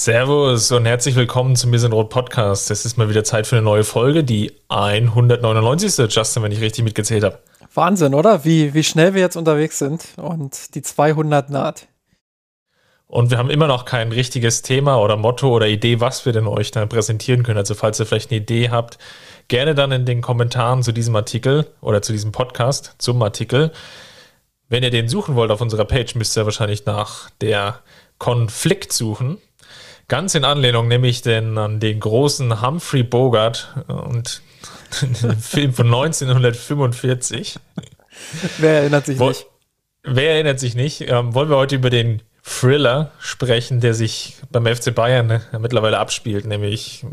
Servus und herzlich willkommen zum sind Rot Podcast. Es ist mal wieder Zeit für eine neue Folge, die 199. Justin, wenn ich richtig mitgezählt habe. Wahnsinn, oder? Wie, wie schnell wir jetzt unterwegs sind und die 200 naht. Und wir haben immer noch kein richtiges Thema oder Motto oder Idee, was wir denn euch da präsentieren können. Also falls ihr vielleicht eine Idee habt, gerne dann in den Kommentaren zu diesem Artikel oder zu diesem Podcast zum Artikel. Wenn ihr den suchen wollt auf unserer Page, müsst ihr wahrscheinlich nach der Konflikt suchen. Ganz in Anlehnung nämlich denn an den großen Humphrey Bogart und den Film von 1945. Wer erinnert sich Wo, nicht? Wer erinnert sich nicht? Ähm, wollen wir heute über den Thriller sprechen, der sich beim FC Bayern äh, mittlerweile abspielt, nämlich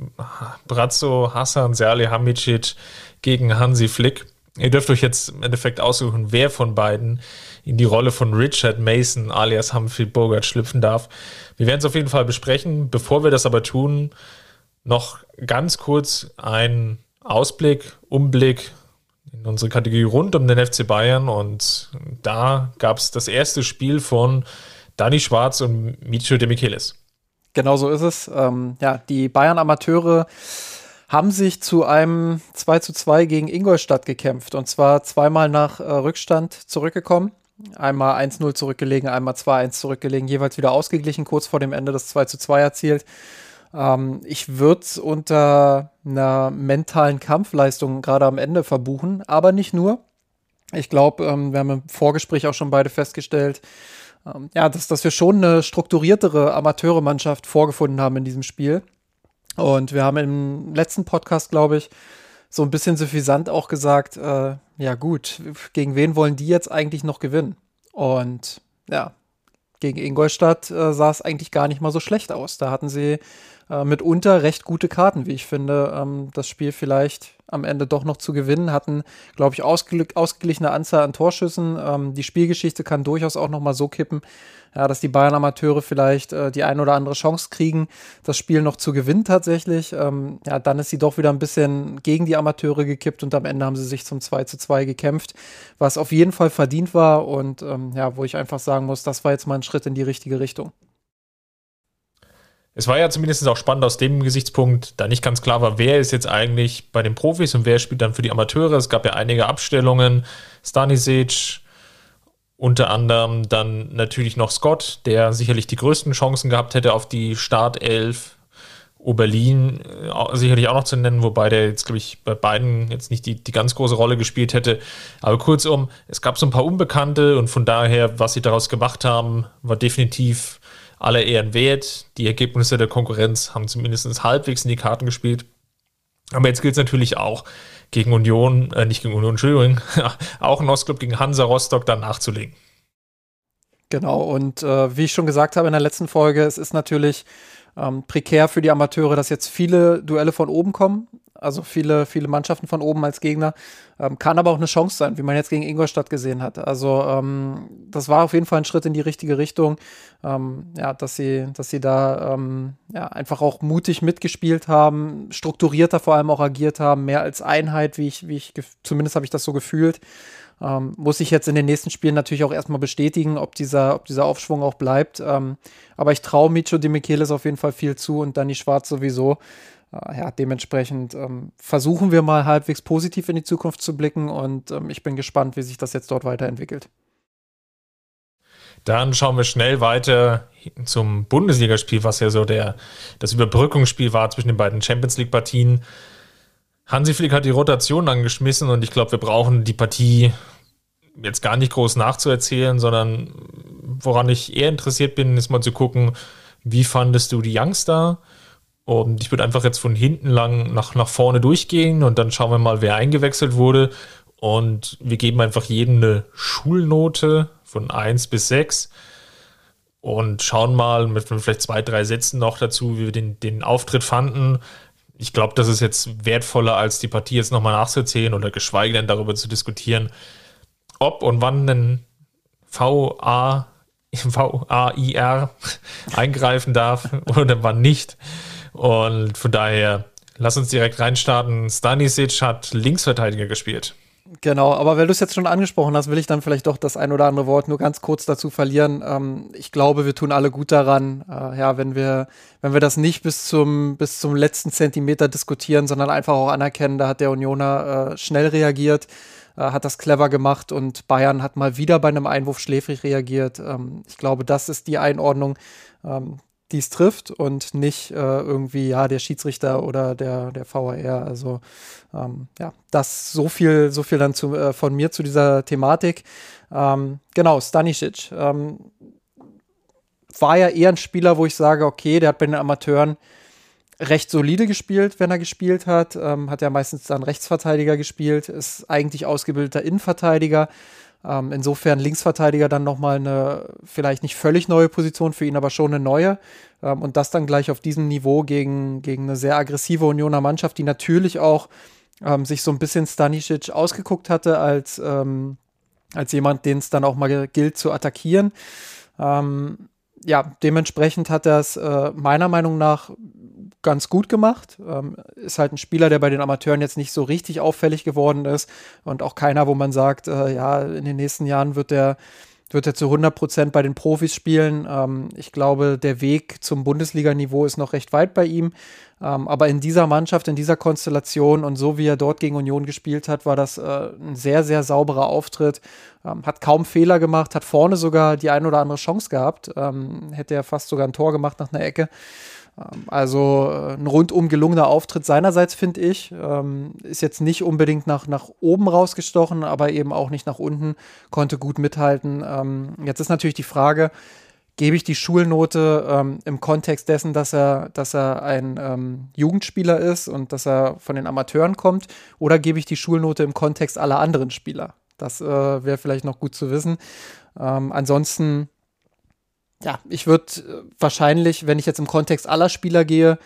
Brazzo Hassan Salihamidzic gegen Hansi Flick. Ihr dürft euch jetzt im Endeffekt aussuchen, wer von beiden in die Rolle von Richard Mason alias Humphrey Bogart schlüpfen darf. Wir werden es auf jeden Fall besprechen. Bevor wir das aber tun, noch ganz kurz ein Ausblick, Umblick in unsere Kategorie rund um den FC Bayern. Und da gab es das erste Spiel von Dani Schwarz und Micho de Michelis. Genau so ist es. Ähm, ja, die Bayern-Amateure haben sich zu einem 2 zu 2 gegen Ingolstadt gekämpft und zwar zweimal nach äh, Rückstand zurückgekommen. Einmal 1-0 zurückgelegen, einmal 2-1 zurückgelegen, jeweils wieder ausgeglichen, kurz vor dem Ende das 2 zu 2 erzielt. Ähm, ich würde es unter einer mentalen Kampfleistung gerade am Ende verbuchen, aber nicht nur. Ich glaube, ähm, wir haben im Vorgespräch auch schon beide festgestellt, ähm, ja, dass, dass wir schon eine strukturiertere Amateurmannschaft vorgefunden haben in diesem Spiel. Und wir haben im letzten Podcast, glaube ich, so ein bisschen suffisant auch gesagt, äh, ja gut, gegen wen wollen die jetzt eigentlich noch gewinnen? Und ja, gegen Ingolstadt äh, sah es eigentlich gar nicht mal so schlecht aus. Da hatten sie äh, mitunter recht gute Karten, wie ich finde, ähm, das Spiel vielleicht am Ende doch noch zu gewinnen. Hatten, glaube ich, ausgeglichene Anzahl an Torschüssen. Ähm, die Spielgeschichte kann durchaus auch noch mal so kippen, ja, dass die Bayern-Amateure vielleicht äh, die ein oder andere Chance kriegen, das Spiel noch zu gewinnen tatsächlich. Ähm, ja, dann ist sie doch wieder ein bisschen gegen die Amateure gekippt und am Ende haben sie sich zum 2 zu 2 gekämpft, was auf jeden Fall verdient war und ähm, ja, wo ich einfach sagen muss, das war jetzt mal ein Schritt in die richtige Richtung. Es war ja zumindest auch spannend aus dem Gesichtspunkt, da nicht ganz klar war, wer ist jetzt eigentlich bei den Profis und wer spielt dann für die Amateure. Es gab ja einige Abstellungen. Stanisic, unter anderem dann natürlich noch Scott, der sicherlich die größten Chancen gehabt hätte auf die Startelf. Oberlin äh, sicherlich auch noch zu nennen, wobei der jetzt, glaube ich, bei beiden jetzt nicht die, die ganz große Rolle gespielt hätte. Aber kurzum, es gab so ein paar Unbekannte und von daher, was sie daraus gemacht haben, war definitiv aller Ehren wert. Die Ergebnisse der Konkurrenz haben zumindest halbwegs in die Karten gespielt. Aber jetzt gilt es natürlich auch, gegen Union, äh, nicht gegen Union, Entschuldigung, auch in Ostclub gegen Hansa Rostock dann nachzulegen. Genau, und äh, wie ich schon gesagt habe in der letzten Folge, es ist natürlich ähm, prekär für die Amateure, dass jetzt viele Duelle von oben kommen also viele, viele Mannschaften von oben als Gegner. Ähm, kann aber auch eine Chance sein, wie man jetzt gegen Ingolstadt gesehen hat. Also ähm, das war auf jeden Fall ein Schritt in die richtige Richtung. Ähm, ja, dass sie, dass sie da ähm, ja, einfach auch mutig mitgespielt haben, strukturierter vor allem auch agiert haben, mehr als Einheit, wie ich, wie ich zumindest habe ich das so gefühlt. Ähm, muss ich jetzt in den nächsten Spielen natürlich auch erstmal bestätigen, ob dieser, ob dieser Aufschwung auch bleibt. Ähm, aber ich traue Micho de Michelis auf jeden Fall viel zu und Danny Schwarz sowieso. Äh, ja, dementsprechend ähm, versuchen wir mal halbwegs positiv in die Zukunft zu blicken und ähm, ich bin gespannt, wie sich das jetzt dort weiterentwickelt. Dann schauen wir schnell weiter zum Bundesligaspiel, was ja so der, das Überbrückungsspiel war zwischen den beiden Champions League-Partien. Hansi Flick hat die Rotation angeschmissen und ich glaube, wir brauchen die Partie jetzt gar nicht groß nachzuerzählen, sondern woran ich eher interessiert bin, ist mal zu gucken, wie fandest du die Youngster? Und ich würde einfach jetzt von hinten lang nach, nach vorne durchgehen und dann schauen wir mal, wer eingewechselt wurde. Und wir geben einfach jedem eine Schulnote von 1 bis 6. und schauen mal mit vielleicht zwei, drei Sätzen noch dazu, wie wir den, den Auftritt fanden. Ich glaube, das ist jetzt wertvoller, als die Partie jetzt nochmal nachzuerzählen oder geschweige denn darüber zu diskutieren, ob und wann ein VA, VAIR eingreifen darf oder wann nicht. Und von daher, lass uns direkt reinstarten. Stanisic hat Linksverteidiger gespielt. Genau, aber weil du es jetzt schon angesprochen hast, will ich dann vielleicht doch das ein oder andere Wort nur ganz kurz dazu verlieren. Ähm, ich glaube, wir tun alle gut daran, äh, ja, wenn wir, wenn wir das nicht bis zum, bis zum letzten Zentimeter diskutieren, sondern einfach auch anerkennen, da hat der Unioner äh, schnell reagiert, äh, hat das clever gemacht und Bayern hat mal wieder bei einem Einwurf schläfrig reagiert. Ähm, ich glaube, das ist die Einordnung. Ähm, die es trifft und nicht äh, irgendwie, ja, der Schiedsrichter oder der, der VAR. Also ähm, ja, das so viel, so viel dann zu, äh, von mir zu dieser Thematik. Ähm, genau, Stanisic. Ähm, war ja eher ein Spieler, wo ich sage, okay, der hat bei den Amateuren recht solide gespielt, wenn er gespielt hat. Ähm, hat ja meistens dann Rechtsverteidiger gespielt, ist eigentlich ausgebildeter Innenverteidiger. Ähm, insofern Linksverteidiger dann nochmal eine vielleicht nicht völlig neue Position für ihn, aber schon eine neue. Ähm, und das dann gleich auf diesem Niveau gegen, gegen eine sehr aggressive Unioner Mannschaft, die natürlich auch ähm, sich so ein bisschen Stanisic ausgeguckt hatte als, ähm, als jemand, den es dann auch mal gilt zu attackieren. Ähm, ja, dementsprechend hat er es äh, meiner Meinung nach ganz gut gemacht. Ähm, ist halt ein Spieler, der bei den Amateuren jetzt nicht so richtig auffällig geworden ist und auch keiner, wo man sagt, äh, ja, in den nächsten Jahren wird der wird er zu 100 Prozent bei den Profis spielen. Ähm, ich glaube, der Weg zum Bundesliga-Niveau ist noch recht weit bei ihm. Ähm, aber in dieser Mannschaft, in dieser Konstellation und so wie er dort gegen Union gespielt hat, war das äh, ein sehr, sehr sauberer Auftritt. Ähm, hat kaum Fehler gemacht, hat vorne sogar die ein oder andere Chance gehabt. Ähm, hätte er fast sogar ein Tor gemacht nach einer Ecke. Ähm, also äh, ein rundum gelungener Auftritt seinerseits, finde ich. Ähm, ist jetzt nicht unbedingt nach, nach oben rausgestochen, aber eben auch nicht nach unten, konnte gut mithalten. Ähm, jetzt ist natürlich die Frage, gebe ich die Schulnote im Kontext dessen, dass er, dass er ein Jugendspieler ist und dass er von den Amateuren kommt, oder gebe ich die Schulnote im Kontext aller anderen Spieler? Das äh, wäre vielleicht noch gut zu wissen. Ähm, ansonsten ja, ich würde äh, wahrscheinlich, wenn ich jetzt im Kontext aller Spieler gehe,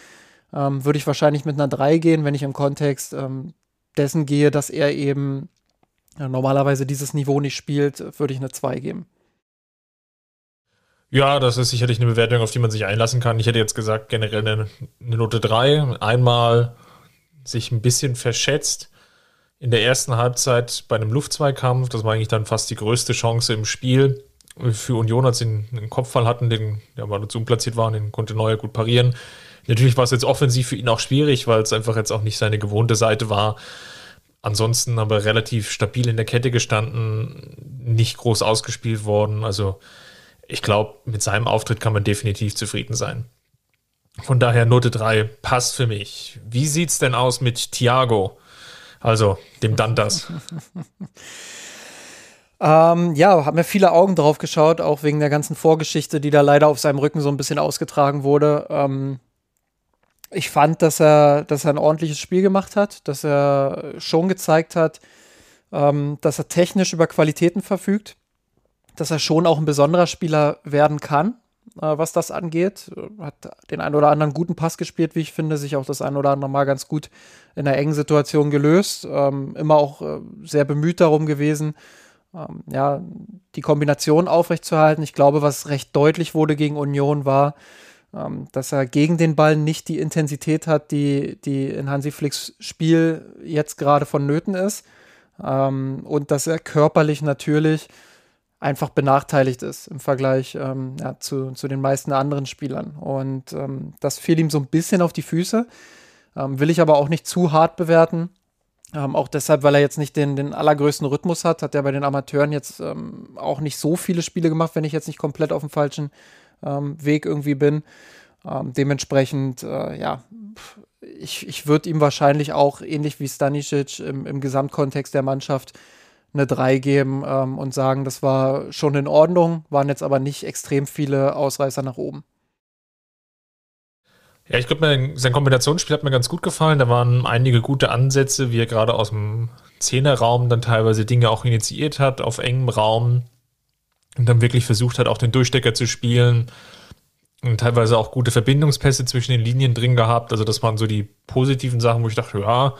ähm, würde ich wahrscheinlich mit einer 3 gehen, wenn ich im Kontext ähm, dessen gehe, dass er eben ja, normalerweise dieses Niveau nicht spielt, würde ich eine 2 geben. Ja, das ist sicherlich eine Bewertung, auf die man sich einlassen kann. Ich hätte jetzt gesagt, generell eine, eine Note 3. Einmal sich ein bisschen verschätzt in der ersten Halbzeit bei einem Luftzweikampf. Das war eigentlich dann fast die größte Chance im Spiel für Union, als sie einen, Kopfball hatten, den ja, mal zu platziert waren, den konnte Neuer gut parieren. Natürlich war es jetzt offensiv für ihn auch schwierig, weil es einfach jetzt auch nicht seine gewohnte Seite war. Ansonsten aber relativ stabil in der Kette gestanden, nicht groß ausgespielt worden. Also ich glaube, mit seinem Auftritt kann man definitiv zufrieden sein. Von daher Note 3 passt für mich. Wie sieht es denn aus mit Thiago? Also dem Dantas. Ähm, ja, haben mir viele Augen drauf geschaut, auch wegen der ganzen Vorgeschichte, die da leider auf seinem Rücken so ein bisschen ausgetragen wurde. Ähm, ich fand, dass er, dass er ein ordentliches Spiel gemacht hat, dass er schon gezeigt hat, ähm, dass er technisch über Qualitäten verfügt, dass er schon auch ein besonderer Spieler werden kann, äh, was das angeht. Hat den einen oder anderen guten Pass gespielt, wie ich finde, sich auch das ein oder andere Mal ganz gut in einer engen Situation gelöst. Ähm, immer auch äh, sehr bemüht darum gewesen, ähm, ja, die Kombination aufrechtzuerhalten. Ich glaube, was recht deutlich wurde gegen Union war, ähm, dass er gegen den Ball nicht die Intensität hat, die, die in Hansi Flicks Spiel jetzt gerade vonnöten ist. Ähm, und dass er körperlich natürlich einfach benachteiligt ist im Vergleich ähm, ja, zu, zu den meisten anderen Spielern. Und ähm, das fiel ihm so ein bisschen auf die Füße. Ähm, will ich aber auch nicht zu hart bewerten. Ähm, auch deshalb, weil er jetzt nicht den, den allergrößten Rhythmus hat, hat er bei den Amateuren jetzt ähm, auch nicht so viele Spiele gemacht, wenn ich jetzt nicht komplett auf dem falschen ähm, Weg irgendwie bin. Ähm, dementsprechend, äh, ja, ich, ich würde ihm wahrscheinlich auch ähnlich wie Stanisic im, im Gesamtkontext der Mannschaft eine 3 geben ähm, und sagen, das war schon in Ordnung, waren jetzt aber nicht extrem viele Ausreißer nach oben. Ja, ich glaube, sein Kombinationsspiel hat mir ganz gut gefallen. Da waren einige gute Ansätze, wie er gerade aus dem Zehnerraum dann teilweise Dinge auch initiiert hat, auf engem Raum. und dann wirklich versucht hat, auch den Durchstecker zu spielen und teilweise auch gute Verbindungspässe zwischen den Linien drin gehabt. Also das waren so die positiven Sachen, wo ich dachte, ja,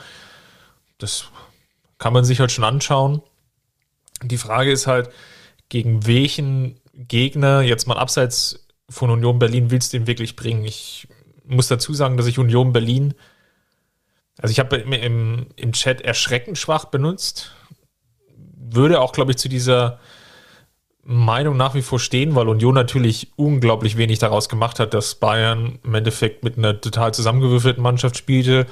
das kann man sich halt schon anschauen. Die Frage ist halt, gegen welchen Gegner jetzt mal abseits von Union Berlin willst du ihn wirklich bringen? Ich muss dazu sagen, dass ich Union Berlin, also ich habe im, im Chat erschreckend schwach benutzt, würde auch, glaube ich, zu dieser Meinung nach wie vor stehen, weil Union natürlich unglaublich wenig daraus gemacht hat, dass Bayern im Endeffekt mit einer total zusammengewürfelten Mannschaft spielte.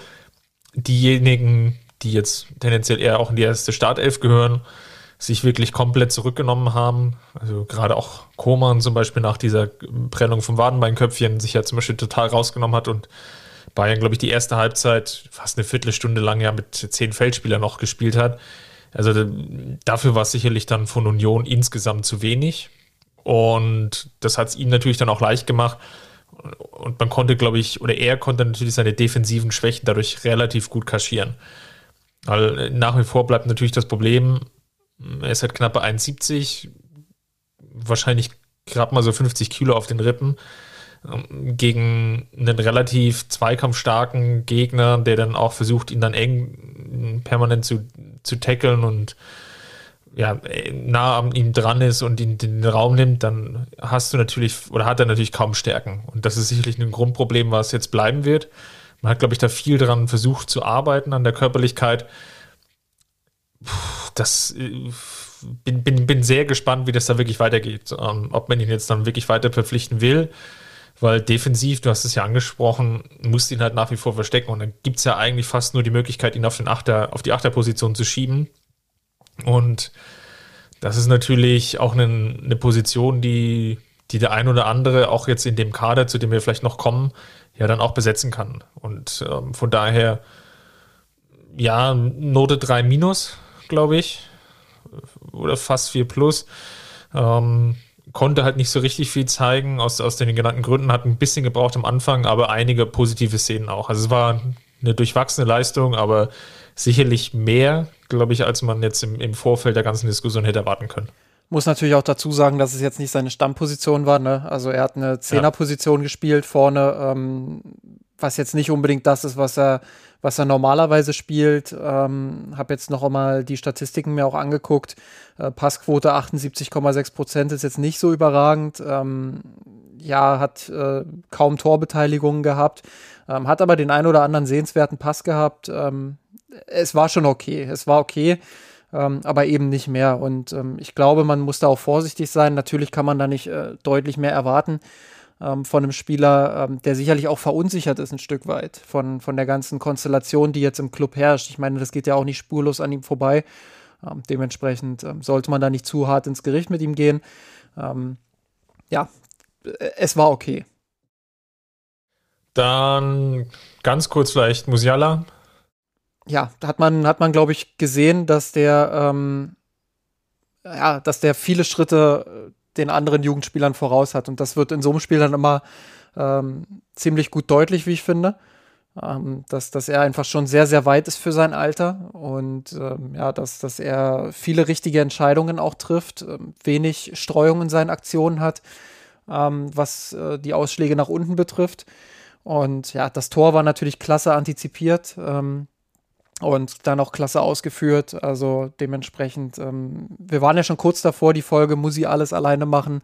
Diejenigen, die jetzt tendenziell eher auch in die erste Startelf gehören, sich wirklich komplett zurückgenommen haben. Also gerade auch Koman zum Beispiel nach dieser Prellung vom Wadenbeinköpfchen sich ja zum Beispiel total rausgenommen hat und Bayern, glaube ich, die erste Halbzeit fast eine Viertelstunde lang ja mit zehn Feldspielern noch gespielt hat. Also dafür war es sicherlich dann von Union insgesamt zu wenig. Und das hat es ihm natürlich dann auch leicht gemacht. Und man konnte, glaube ich, oder er konnte natürlich seine defensiven Schwächen dadurch relativ gut kaschieren. Weil nach wie vor bleibt natürlich das Problem, er ist halt knappe 1,70, wahrscheinlich gerade mal so 50 Kilo auf den Rippen ähm, gegen einen relativ zweikampfstarken Gegner, der dann auch versucht, ihn dann eng permanent zu, zu tackeln und ja, nah an ihm dran ist und ihn den Raum nimmt, dann hast du natürlich oder hat er natürlich kaum Stärken. Und das ist sicherlich ein Grundproblem, was jetzt bleiben wird. Man hat, glaube ich, da viel dran versucht zu arbeiten an der Körperlichkeit. Puh, das äh, bin, bin, bin sehr gespannt, wie das da wirklich weitergeht. Ähm, ob man ihn jetzt dann wirklich weiter verpflichten will. Weil defensiv, du hast es ja angesprochen, musst ihn halt nach wie vor verstecken. Und dann gibt es ja eigentlich fast nur die Möglichkeit, ihn auf, den Achter, auf die Achterposition zu schieben. Und das ist natürlich auch eine, eine Position, die, die der ein oder andere auch jetzt in dem Kader, zu dem wir vielleicht noch kommen, ja dann auch besetzen kann. Und ähm, von daher, ja, Note 3 minus glaube ich. Oder fast 4 plus. Ähm, konnte halt nicht so richtig viel zeigen, aus, aus den genannten Gründen, hat ein bisschen gebraucht am Anfang, aber einige positive Szenen auch. Also es war eine durchwachsene Leistung, aber sicherlich mehr, glaube ich, als man jetzt im, im Vorfeld der ganzen Diskussion hätte erwarten können. Muss natürlich auch dazu sagen, dass es jetzt nicht seine Stammposition war. Ne? Also er hat eine Zehnerposition ja. gespielt vorne, ähm, was jetzt nicht unbedingt das ist, was er was er normalerweise spielt. Ähm, habe jetzt noch einmal die Statistiken mir auch angeguckt. Äh, Passquote 78,6 Prozent ist jetzt nicht so überragend. Ähm, ja, hat äh, kaum Torbeteiligungen gehabt, ähm, hat aber den ein oder anderen sehenswerten Pass gehabt. Ähm, es war schon okay. Es war okay. Ähm, aber eben nicht mehr. Und ähm, ich glaube, man muss da auch vorsichtig sein. Natürlich kann man da nicht äh, deutlich mehr erwarten ähm, von einem Spieler, ähm, der sicherlich auch verunsichert ist ein Stück weit von, von der ganzen Konstellation, die jetzt im Club herrscht. Ich meine, das geht ja auch nicht spurlos an ihm vorbei. Ähm, dementsprechend ähm, sollte man da nicht zu hart ins Gericht mit ihm gehen. Ähm, ja, äh, es war okay. Dann ganz kurz vielleicht Musiala. Ja, da hat man, hat man glaube ich, gesehen, dass der, ähm, ja, dass der viele Schritte den anderen Jugendspielern voraus hat. Und das wird in so einem Spiel dann immer ähm, ziemlich gut deutlich, wie ich finde. Ähm, dass, dass er einfach schon sehr, sehr weit ist für sein Alter und ähm, ja, dass, dass er viele richtige Entscheidungen auch trifft, ähm, wenig Streuung in seinen Aktionen hat, ähm, was äh, die Ausschläge nach unten betrifft. Und ja, das Tor war natürlich klasse antizipiert. Ähm, und dann auch klasse ausgeführt. Also dementsprechend, ähm, wir waren ja schon kurz davor, die Folge Musi alles alleine machen,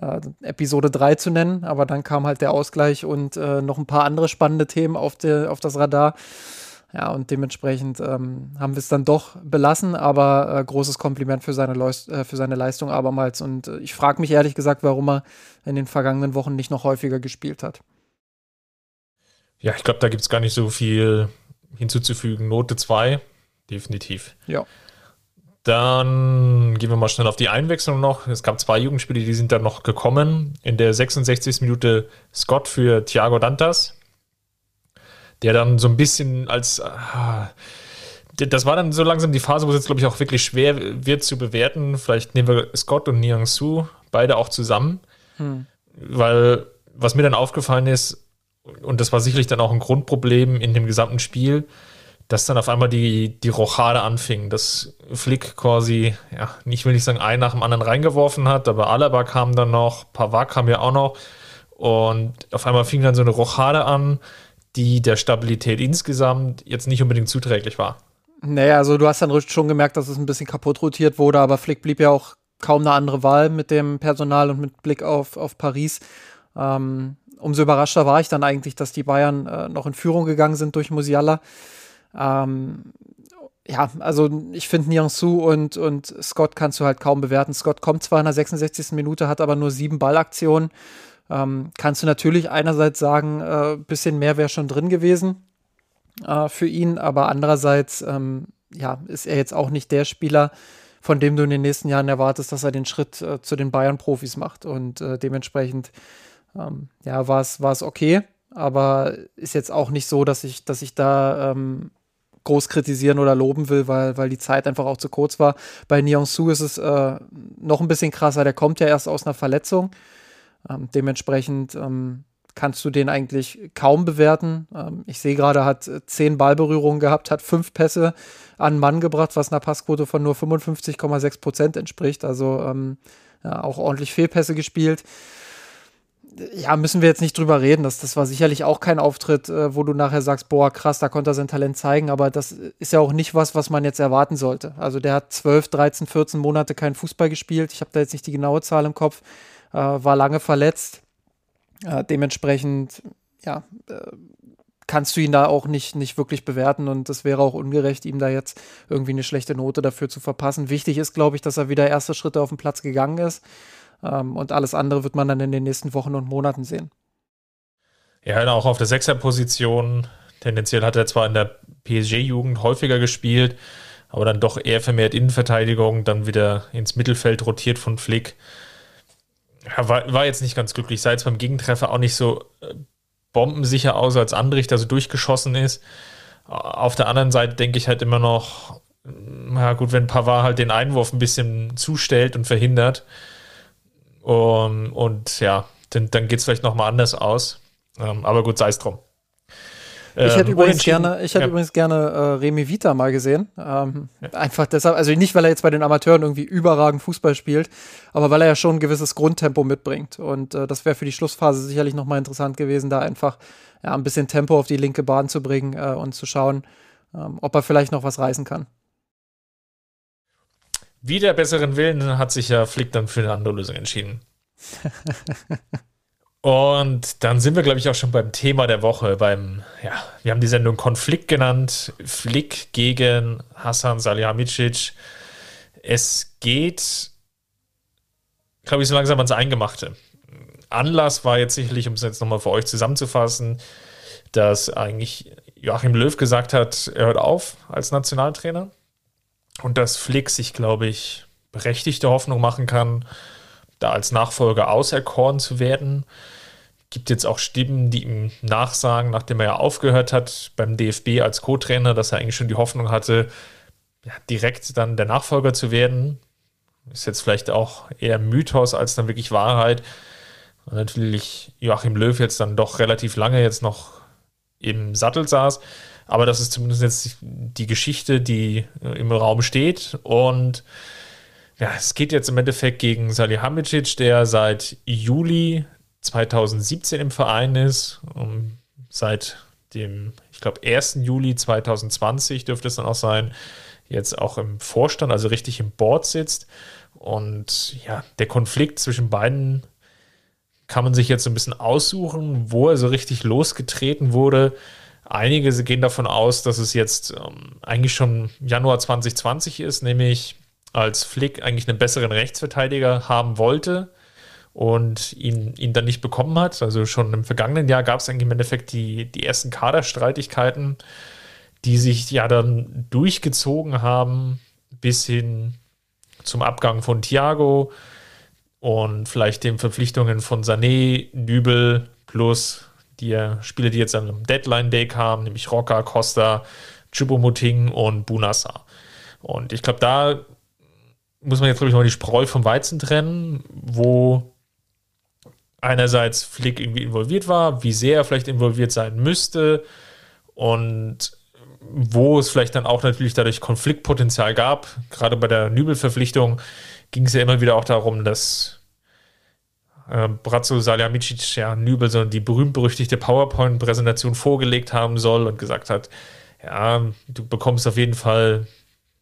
äh, Episode 3 zu nennen, aber dann kam halt der Ausgleich und äh, noch ein paar andere spannende Themen auf, de, auf das Radar. Ja, und dementsprechend ähm, haben wir es dann doch belassen, aber äh, großes Kompliment für seine, Leust äh, für seine Leistung abermals. Und äh, ich frage mich ehrlich gesagt, warum er in den vergangenen Wochen nicht noch häufiger gespielt hat. Ja, ich glaube, da gibt es gar nicht so viel hinzuzufügen. Note 2, definitiv. Ja. Dann gehen wir mal schnell auf die Einwechslung noch. Es gab zwei Jugendspiele, die sind dann noch gekommen. In der 66. Minute Scott für Thiago Dantas, der dann so ein bisschen als. Ah, das war dann so langsam die Phase, wo es jetzt, glaube ich, auch wirklich schwer wird zu bewerten. Vielleicht nehmen wir Scott und Niang Su beide auch zusammen. Hm. Weil, was mir dann aufgefallen ist, und das war sicherlich dann auch ein Grundproblem in dem gesamten Spiel, dass dann auf einmal die, die Rochade anfing, dass Flick quasi, ja, nicht will ich sagen, einen nach dem anderen reingeworfen hat, aber Alaba kam dann noch, Pavard kam ja auch noch und auf einmal fing dann so eine Rochade an, die der Stabilität insgesamt jetzt nicht unbedingt zuträglich war. Naja, also du hast dann schon gemerkt, dass es ein bisschen kaputt rotiert wurde, aber Flick blieb ja auch kaum eine andere Wahl mit dem Personal und mit Blick auf, auf Paris. Ähm, umso überraschter war ich dann eigentlich, dass die Bayern äh, noch in Führung gegangen sind durch Musiala. Ähm, ja, also ich finde Nianzou und, und Scott kannst du halt kaum bewerten. Scott kommt zwar in der 66. Minute, hat aber nur sieben Ballaktionen. Ähm, kannst du natürlich einerseits sagen, äh, bisschen mehr wäre schon drin gewesen äh, für ihn, aber andererseits ähm, ja, ist er jetzt auch nicht der Spieler, von dem du in den nächsten Jahren erwartest, dass er den Schritt äh, zu den Bayern-Profis macht. Und äh, dementsprechend ähm, ja, war es okay, aber ist jetzt auch nicht so, dass ich, dass ich da ähm, groß kritisieren oder loben will, weil, weil die Zeit einfach auch zu kurz war. Bei Su ist es äh, noch ein bisschen krasser, der kommt ja erst aus einer Verletzung. Ähm, dementsprechend ähm, kannst du den eigentlich kaum bewerten. Ähm, ich sehe gerade, hat zehn Ballberührungen gehabt, hat fünf Pässe an Mann gebracht, was einer Passquote von nur 55,6 Prozent entspricht. Also ähm, ja, auch ordentlich Fehlpässe gespielt ja, müssen wir jetzt nicht drüber reden. Das, das war sicherlich auch kein Auftritt, äh, wo du nachher sagst, boah, krass, da konnte er sein Talent zeigen, aber das ist ja auch nicht was, was man jetzt erwarten sollte. Also der hat 12, 13, 14 Monate keinen Fußball gespielt. Ich habe da jetzt nicht die genaue Zahl im Kopf, äh, war lange verletzt. Äh, dementsprechend, ja, äh, kannst du ihn da auch nicht, nicht wirklich bewerten und es wäre auch ungerecht, ihm da jetzt irgendwie eine schlechte Note dafür zu verpassen. Wichtig ist, glaube ich, dass er wieder erste Schritte auf den Platz gegangen ist. Ähm, und alles andere wird man dann in den nächsten Wochen und Monaten sehen. Ja, auch auf der Sechserposition. Tendenziell hat er zwar in der PSG-Jugend häufiger gespielt, aber dann doch eher vermehrt Innenverteidigung, dann wieder ins Mittelfeld rotiert von Flick. Ja, war, war, jetzt nicht ganz glücklich, sah jetzt beim Gegentreffer auch nicht so äh, bombensicher aus, als Andrich da so durchgeschossen ist. Auf der anderen Seite denke ich halt immer noch, ja gut, wenn Pavard halt den Einwurf ein bisschen zustellt und verhindert, um, und ja, dann, dann geht es vielleicht nochmal anders aus. Ähm, aber gut, sei es drum. Ich hätte ähm, übrigens gerne, ich hätte ja. übrigens gerne äh, Remy Vita mal gesehen. Ähm, ja. Einfach deshalb, also nicht, weil er jetzt bei den Amateuren irgendwie überragend Fußball spielt, aber weil er ja schon ein gewisses Grundtempo mitbringt. Und äh, das wäre für die Schlussphase sicherlich nochmal interessant gewesen, da einfach ja, ein bisschen Tempo auf die linke Bahn zu bringen äh, und zu schauen, ähm, ob er vielleicht noch was reißen kann. Wieder besseren Willen hat sich ja Flick dann für eine andere Lösung entschieden. Und dann sind wir, glaube ich, auch schon beim Thema der Woche, beim, ja, wir haben die Sendung Konflikt genannt, Flick gegen Hassan Salihamidzic. Es geht, glaube ich, so langsam ans Eingemachte. Anlass war jetzt sicherlich, um es jetzt nochmal für euch zusammenzufassen, dass eigentlich Joachim Löw gesagt hat, er hört auf als Nationaltrainer. Und dass Flick sich, glaube ich, berechtigte Hoffnung machen kann, da als Nachfolger auserkoren zu werden. Gibt jetzt auch Stimmen, die ihm nachsagen, nachdem er ja aufgehört hat beim DFB als Co-Trainer, dass er eigentlich schon die Hoffnung hatte, ja, direkt dann der Nachfolger zu werden. Ist jetzt vielleicht auch eher Mythos als dann wirklich Wahrheit. Und natürlich Joachim Löw jetzt dann doch relativ lange jetzt noch im Sattel saß. Aber das ist zumindest jetzt die Geschichte, die äh, im Raum steht. Und ja, es geht jetzt im Endeffekt gegen Salihamidzic, der seit Juli 2017 im Verein ist. Und seit dem, ich glaube, 1. Juli 2020 dürfte es dann auch sein, jetzt auch im Vorstand, also richtig im Board sitzt. Und ja, der Konflikt zwischen beiden kann man sich jetzt so ein bisschen aussuchen, wo er so richtig losgetreten wurde. Einige gehen davon aus, dass es jetzt ähm, eigentlich schon Januar 2020 ist, nämlich als Flick eigentlich einen besseren Rechtsverteidiger haben wollte und ihn, ihn dann nicht bekommen hat. Also schon im vergangenen Jahr gab es eigentlich im Endeffekt die, die ersten Kaderstreitigkeiten, die sich ja dann durchgezogen haben bis hin zum Abgang von Thiago und vielleicht den Verpflichtungen von Sané, Nübel plus die Spieler, die jetzt am Deadline Day kamen, nämlich Rocker, Costa, Chubomuting und Bunasa. Und ich glaube, da muss man jetzt, glaube ich, mal die Spreu vom Weizen trennen, wo einerseits Flick irgendwie involviert war, wie sehr er vielleicht involviert sein müsste und wo es vielleicht dann auch natürlich dadurch Konfliktpotenzial gab. Gerade bei der Nübel-Verpflichtung ging es ja immer wieder auch darum, dass äh, Brazzo Saljamicic ja Nübel so die berühmt-berüchtigte PowerPoint-Präsentation vorgelegt haben soll und gesagt hat, ja, du bekommst auf jeden Fall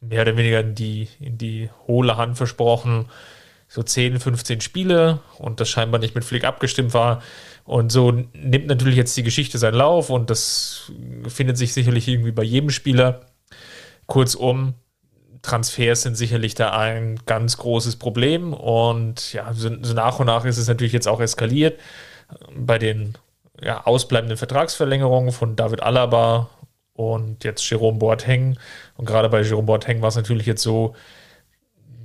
mehr oder weniger in die, in die hohle Hand versprochen, so 10, 15 Spiele und das scheinbar nicht mit Flick abgestimmt war. Und so nimmt natürlich jetzt die Geschichte seinen Lauf und das findet sich sicherlich irgendwie bei jedem Spieler. Kurzum, Transfers sind sicherlich da ein ganz großes Problem und ja, so, nach und nach ist es natürlich jetzt auch eskaliert bei den ja, ausbleibenden Vertragsverlängerungen von David Alaba und jetzt Jerome Boateng. Und gerade bei Jerome Boateng war es natürlich jetzt so,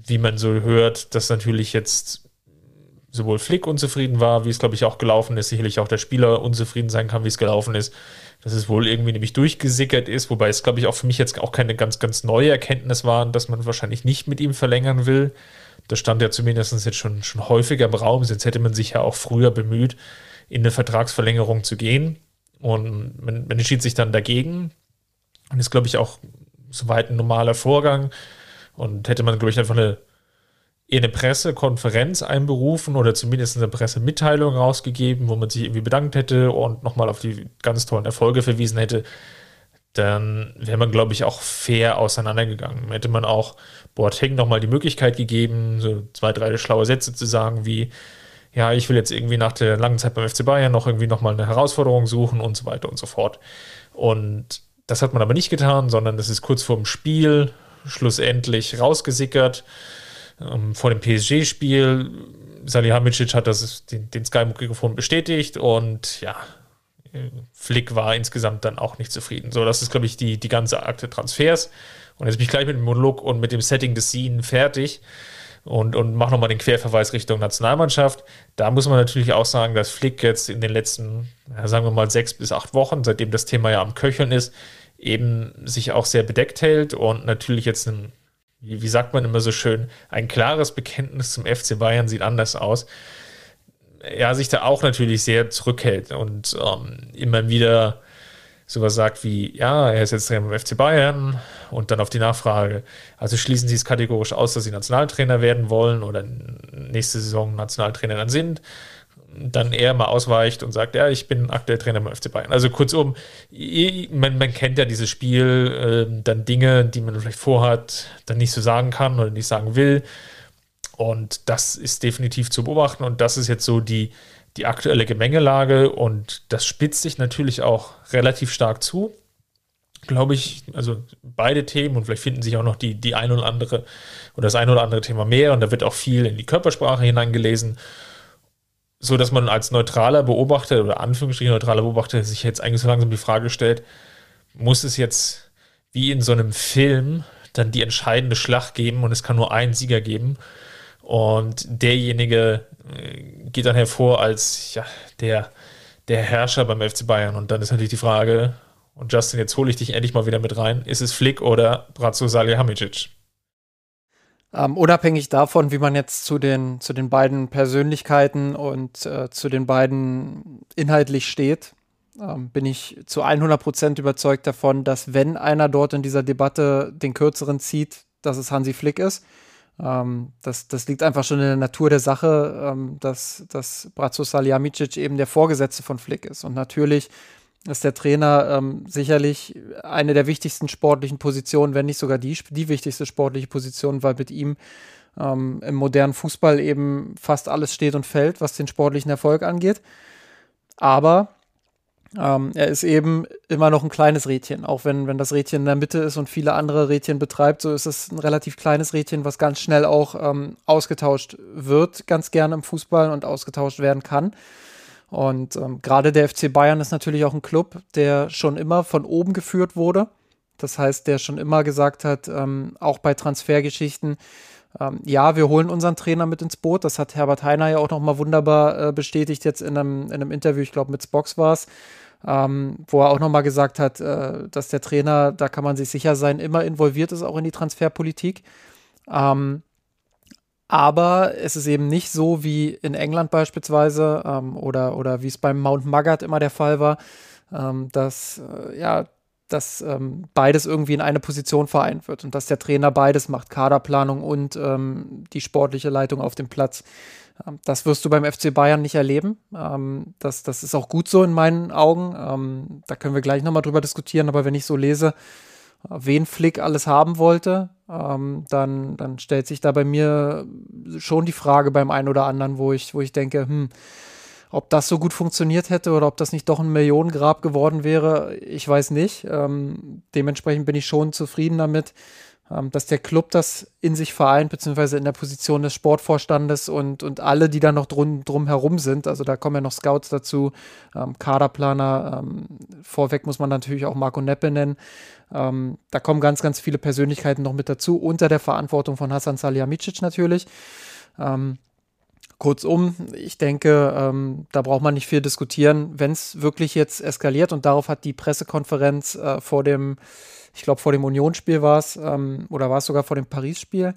wie man so hört, dass natürlich jetzt sowohl Flick unzufrieden war, wie es, glaube ich, auch gelaufen ist, sicherlich auch der Spieler unzufrieden sein kann, wie es gelaufen ist, dass es wohl irgendwie nämlich durchgesickert ist, wobei es, glaube ich, auch für mich jetzt auch keine ganz, ganz neue Erkenntnis war, dass man wahrscheinlich nicht mit ihm verlängern will. Das stand ja zumindest jetzt schon, schon häufiger im Raum, sonst hätte man sich ja auch früher bemüht, in eine Vertragsverlängerung zu gehen. Und man, man entschied sich dann dagegen. Und ist, glaube ich, auch soweit ein normaler Vorgang. Und hätte man, glaube ich, einfach eine eine Pressekonferenz einberufen oder zumindest eine Pressemitteilung rausgegeben, wo man sich irgendwie bedankt hätte und nochmal auf die ganz tollen Erfolge verwiesen hätte, dann wäre man, glaube ich, auch fair auseinandergegangen. Hätte man auch Boateng nochmal die Möglichkeit gegeben, so zwei, drei schlaue Sätze zu sagen, wie, ja, ich will jetzt irgendwie nach der langen Zeit beim FC Bayern noch irgendwie nochmal eine Herausforderung suchen und so weiter und so fort. Und das hat man aber nicht getan, sondern das ist kurz vorm Spiel schlussendlich rausgesickert ähm, vor dem PSG-Spiel. Salihamidzic hat das, den, den Sky-Mikrofon bestätigt und ja, Flick war insgesamt dann auch nicht zufrieden. So, das ist, glaube ich, die, die ganze Akte Transfers. Und jetzt bin ich gleich mit dem Monolog und mit dem Setting des Scene fertig und, und mache nochmal den Querverweis Richtung Nationalmannschaft. Da muss man natürlich auch sagen, dass Flick jetzt in den letzten, sagen wir mal, sechs bis acht Wochen, seitdem das Thema ja am Köcheln ist, eben sich auch sehr bedeckt hält und natürlich jetzt ein wie, wie sagt man immer so schön, ein klares Bekenntnis zum FC Bayern sieht anders aus. Er sich da auch natürlich sehr zurückhält und ähm, immer wieder sowas sagt wie, ja, er ist jetzt Trainer beim FC Bayern und dann auf die Nachfrage, also schließen Sie es kategorisch aus, dass Sie Nationaltrainer werden wollen oder nächste Saison Nationaltrainer dann sind dann eher mal ausweicht und sagt, ja, ich bin aktuell Trainer beim FC Bayern. Also kurzum, man, man kennt ja dieses Spiel, äh, dann Dinge, die man vielleicht vorhat, dann nicht so sagen kann oder nicht sagen will. Und das ist definitiv zu beobachten und das ist jetzt so die, die aktuelle Gemengelage und das spitzt sich natürlich auch relativ stark zu. Glaube ich, also beide Themen und vielleicht finden sich auch noch die, die ein oder andere oder das ein oder andere Thema mehr und da wird auch viel in die Körpersprache hineingelesen so dass man als neutraler Beobachter oder Anführungsstrichen neutraler Beobachter sich jetzt eigentlich so langsam die Frage stellt, muss es jetzt wie in so einem Film dann die entscheidende Schlacht geben und es kann nur einen Sieger geben? Und derjenige äh, geht dann hervor als ja, der, der Herrscher beim FC Bayern. Und dann ist natürlich die Frage, und Justin, jetzt hole ich dich endlich mal wieder mit rein, ist es Flick oder Brazzo Salihamidzic? Ähm, unabhängig davon, wie man jetzt zu den, zu den beiden Persönlichkeiten und äh, zu den beiden inhaltlich steht, ähm, bin ich zu 100 Prozent überzeugt davon, dass wenn einer dort in dieser Debatte den Kürzeren zieht, dass es Hansi Flick ist. Ähm, das, das liegt einfach schon in der Natur der Sache, ähm, dass, dass Brazzo Salihamidzic eben der Vorgesetzte von Flick ist. Und natürlich ist der Trainer ähm, sicherlich eine der wichtigsten sportlichen Positionen, wenn nicht sogar die, die wichtigste sportliche Position, weil mit ihm ähm, im modernen Fußball eben fast alles steht und fällt, was den sportlichen Erfolg angeht. Aber ähm, er ist eben immer noch ein kleines Rädchen, auch wenn, wenn das Rädchen in der Mitte ist und viele andere Rädchen betreibt, so ist es ein relativ kleines Rädchen, was ganz schnell auch ähm, ausgetauscht wird, ganz gerne im Fußball und ausgetauscht werden kann. Und ähm, gerade der FC Bayern ist natürlich auch ein Club, der schon immer von oben geführt wurde. Das heißt, der schon immer gesagt hat, ähm, auch bei Transfergeschichten, ähm, ja, wir holen unseren Trainer mit ins Boot. Das hat Herbert Heiner ja auch nochmal wunderbar äh, bestätigt jetzt in einem, in einem Interview, ich glaube mit Spox war es, ähm, wo er auch nochmal gesagt hat, äh, dass der Trainer, da kann man sich sicher sein, immer involviert ist auch in die Transferpolitik. Ähm, aber es ist eben nicht so wie in England beispielsweise ähm, oder, oder wie es beim Mount Muggart immer der Fall war, ähm, dass äh, ja, dass ähm, beides irgendwie in eine Position vereint wird und dass der Trainer beides macht, Kaderplanung und ähm, die sportliche Leitung auf dem Platz. Ähm, das wirst du beim FC Bayern nicht erleben. Ähm, das, das ist auch gut so in meinen Augen. Ähm, da können wir gleich nochmal drüber diskutieren, aber wenn ich so lese, wen Flick alles haben wollte, ähm, dann, dann stellt sich da bei mir schon die Frage beim einen oder anderen, wo ich, wo ich denke, hm, ob das so gut funktioniert hätte oder ob das nicht doch ein Millionengrab geworden wäre, ich weiß nicht. Ähm, dementsprechend bin ich schon zufrieden damit, dass der Club das in sich vereint, beziehungsweise in der Position des Sportvorstandes und, und alle, die da noch drum, drum herum sind. Also da kommen ja noch Scouts dazu, ähm, Kaderplaner. Ähm, vorweg muss man natürlich auch Marco Neppe nennen. Ähm, da kommen ganz, ganz viele Persönlichkeiten noch mit dazu, unter der Verantwortung von Hassan Salihamidzic natürlich. Ähm, Kurzum, ich denke, ähm, da braucht man nicht viel diskutieren. Wenn es wirklich jetzt eskaliert und darauf hat die Pressekonferenz äh, vor dem, ich glaube, vor dem Unionsspiel war es, ähm, oder war es sogar vor dem Paris-Spiel.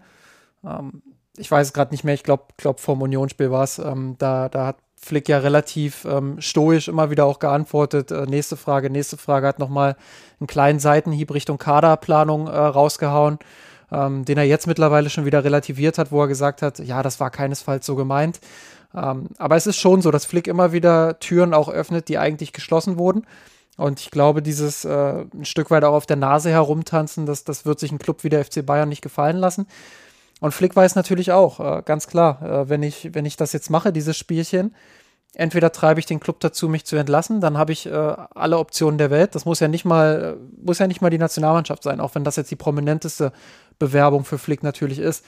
Ähm, ich weiß es gerade nicht mehr, ich glaube, glaub, vor dem Unionsspiel war es. Ähm, da, da hat Flick ja relativ ähm, stoisch immer wieder auch geantwortet. Äh, nächste Frage, nächste Frage, hat nochmal einen kleinen Seitenhieb Richtung Kaderplanung äh, rausgehauen ähm, den er jetzt mittlerweile schon wieder relativiert hat, wo er gesagt hat, ja, das war keinesfalls so gemeint. Ähm, aber es ist schon so, dass Flick immer wieder Türen auch öffnet, die eigentlich geschlossen wurden. Und ich glaube, dieses äh, ein Stück weit auch auf der Nase herumtanzen, das, das wird sich ein Club wie der FC Bayern nicht gefallen lassen. Und Flick weiß natürlich auch, äh, ganz klar, äh, wenn, ich, wenn ich das jetzt mache, dieses Spielchen, entweder treibe ich den Club dazu, mich zu entlassen, dann habe ich äh, alle Optionen der Welt. Das muss ja nicht mal, muss ja nicht mal die Nationalmannschaft sein, auch wenn das jetzt die prominenteste Bewerbung für Flick natürlich ist.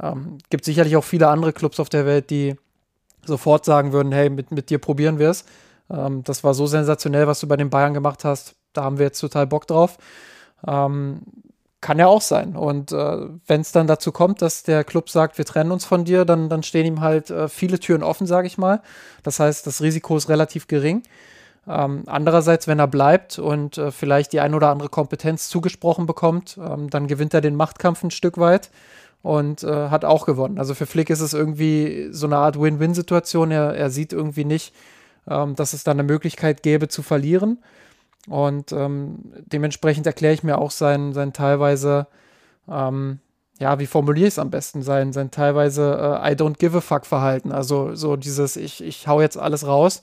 Ähm, gibt sicherlich auch viele andere Clubs auf der Welt, die sofort sagen würden, hey, mit, mit dir probieren wir es. Ähm, das war so sensationell, was du bei den Bayern gemacht hast. Da haben wir jetzt total Bock drauf. Ähm, kann ja auch sein. Und äh, wenn es dann dazu kommt, dass der Club sagt, wir trennen uns von dir, dann, dann stehen ihm halt äh, viele Türen offen, sage ich mal. Das heißt, das Risiko ist relativ gering. Ähm, andererseits, wenn er bleibt und äh, vielleicht die ein oder andere Kompetenz zugesprochen bekommt, ähm, dann gewinnt er den Machtkampf ein Stück weit und äh, hat auch gewonnen. Also für Flick ist es irgendwie so eine Art Win-Win-Situation. Er, er sieht irgendwie nicht, ähm, dass es da eine Möglichkeit gäbe zu verlieren. Und ähm, dementsprechend erkläre ich mir auch sein, sein teilweise, ähm, ja, wie formuliere ich es am besten, sein, sein teilweise äh, I don't give a fuck Verhalten. Also so dieses, ich, ich hau jetzt alles raus,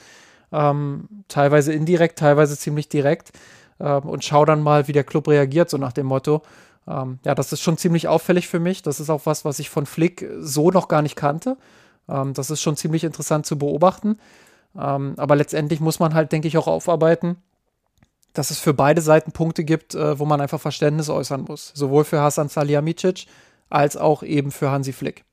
ähm, teilweise indirekt, teilweise ziemlich direkt ähm, und schau dann mal, wie der Club reagiert, so nach dem Motto. Ähm, ja, das ist schon ziemlich auffällig für mich. Das ist auch was, was ich von Flick so noch gar nicht kannte. Ähm, das ist schon ziemlich interessant zu beobachten. Aber letztendlich muss man halt, denke ich, auch aufarbeiten, dass es für beide Seiten Punkte gibt, äh, wo man einfach Verständnis äußern muss. Sowohl für Hasan Salihamidzic als auch eben für Hansi Flick.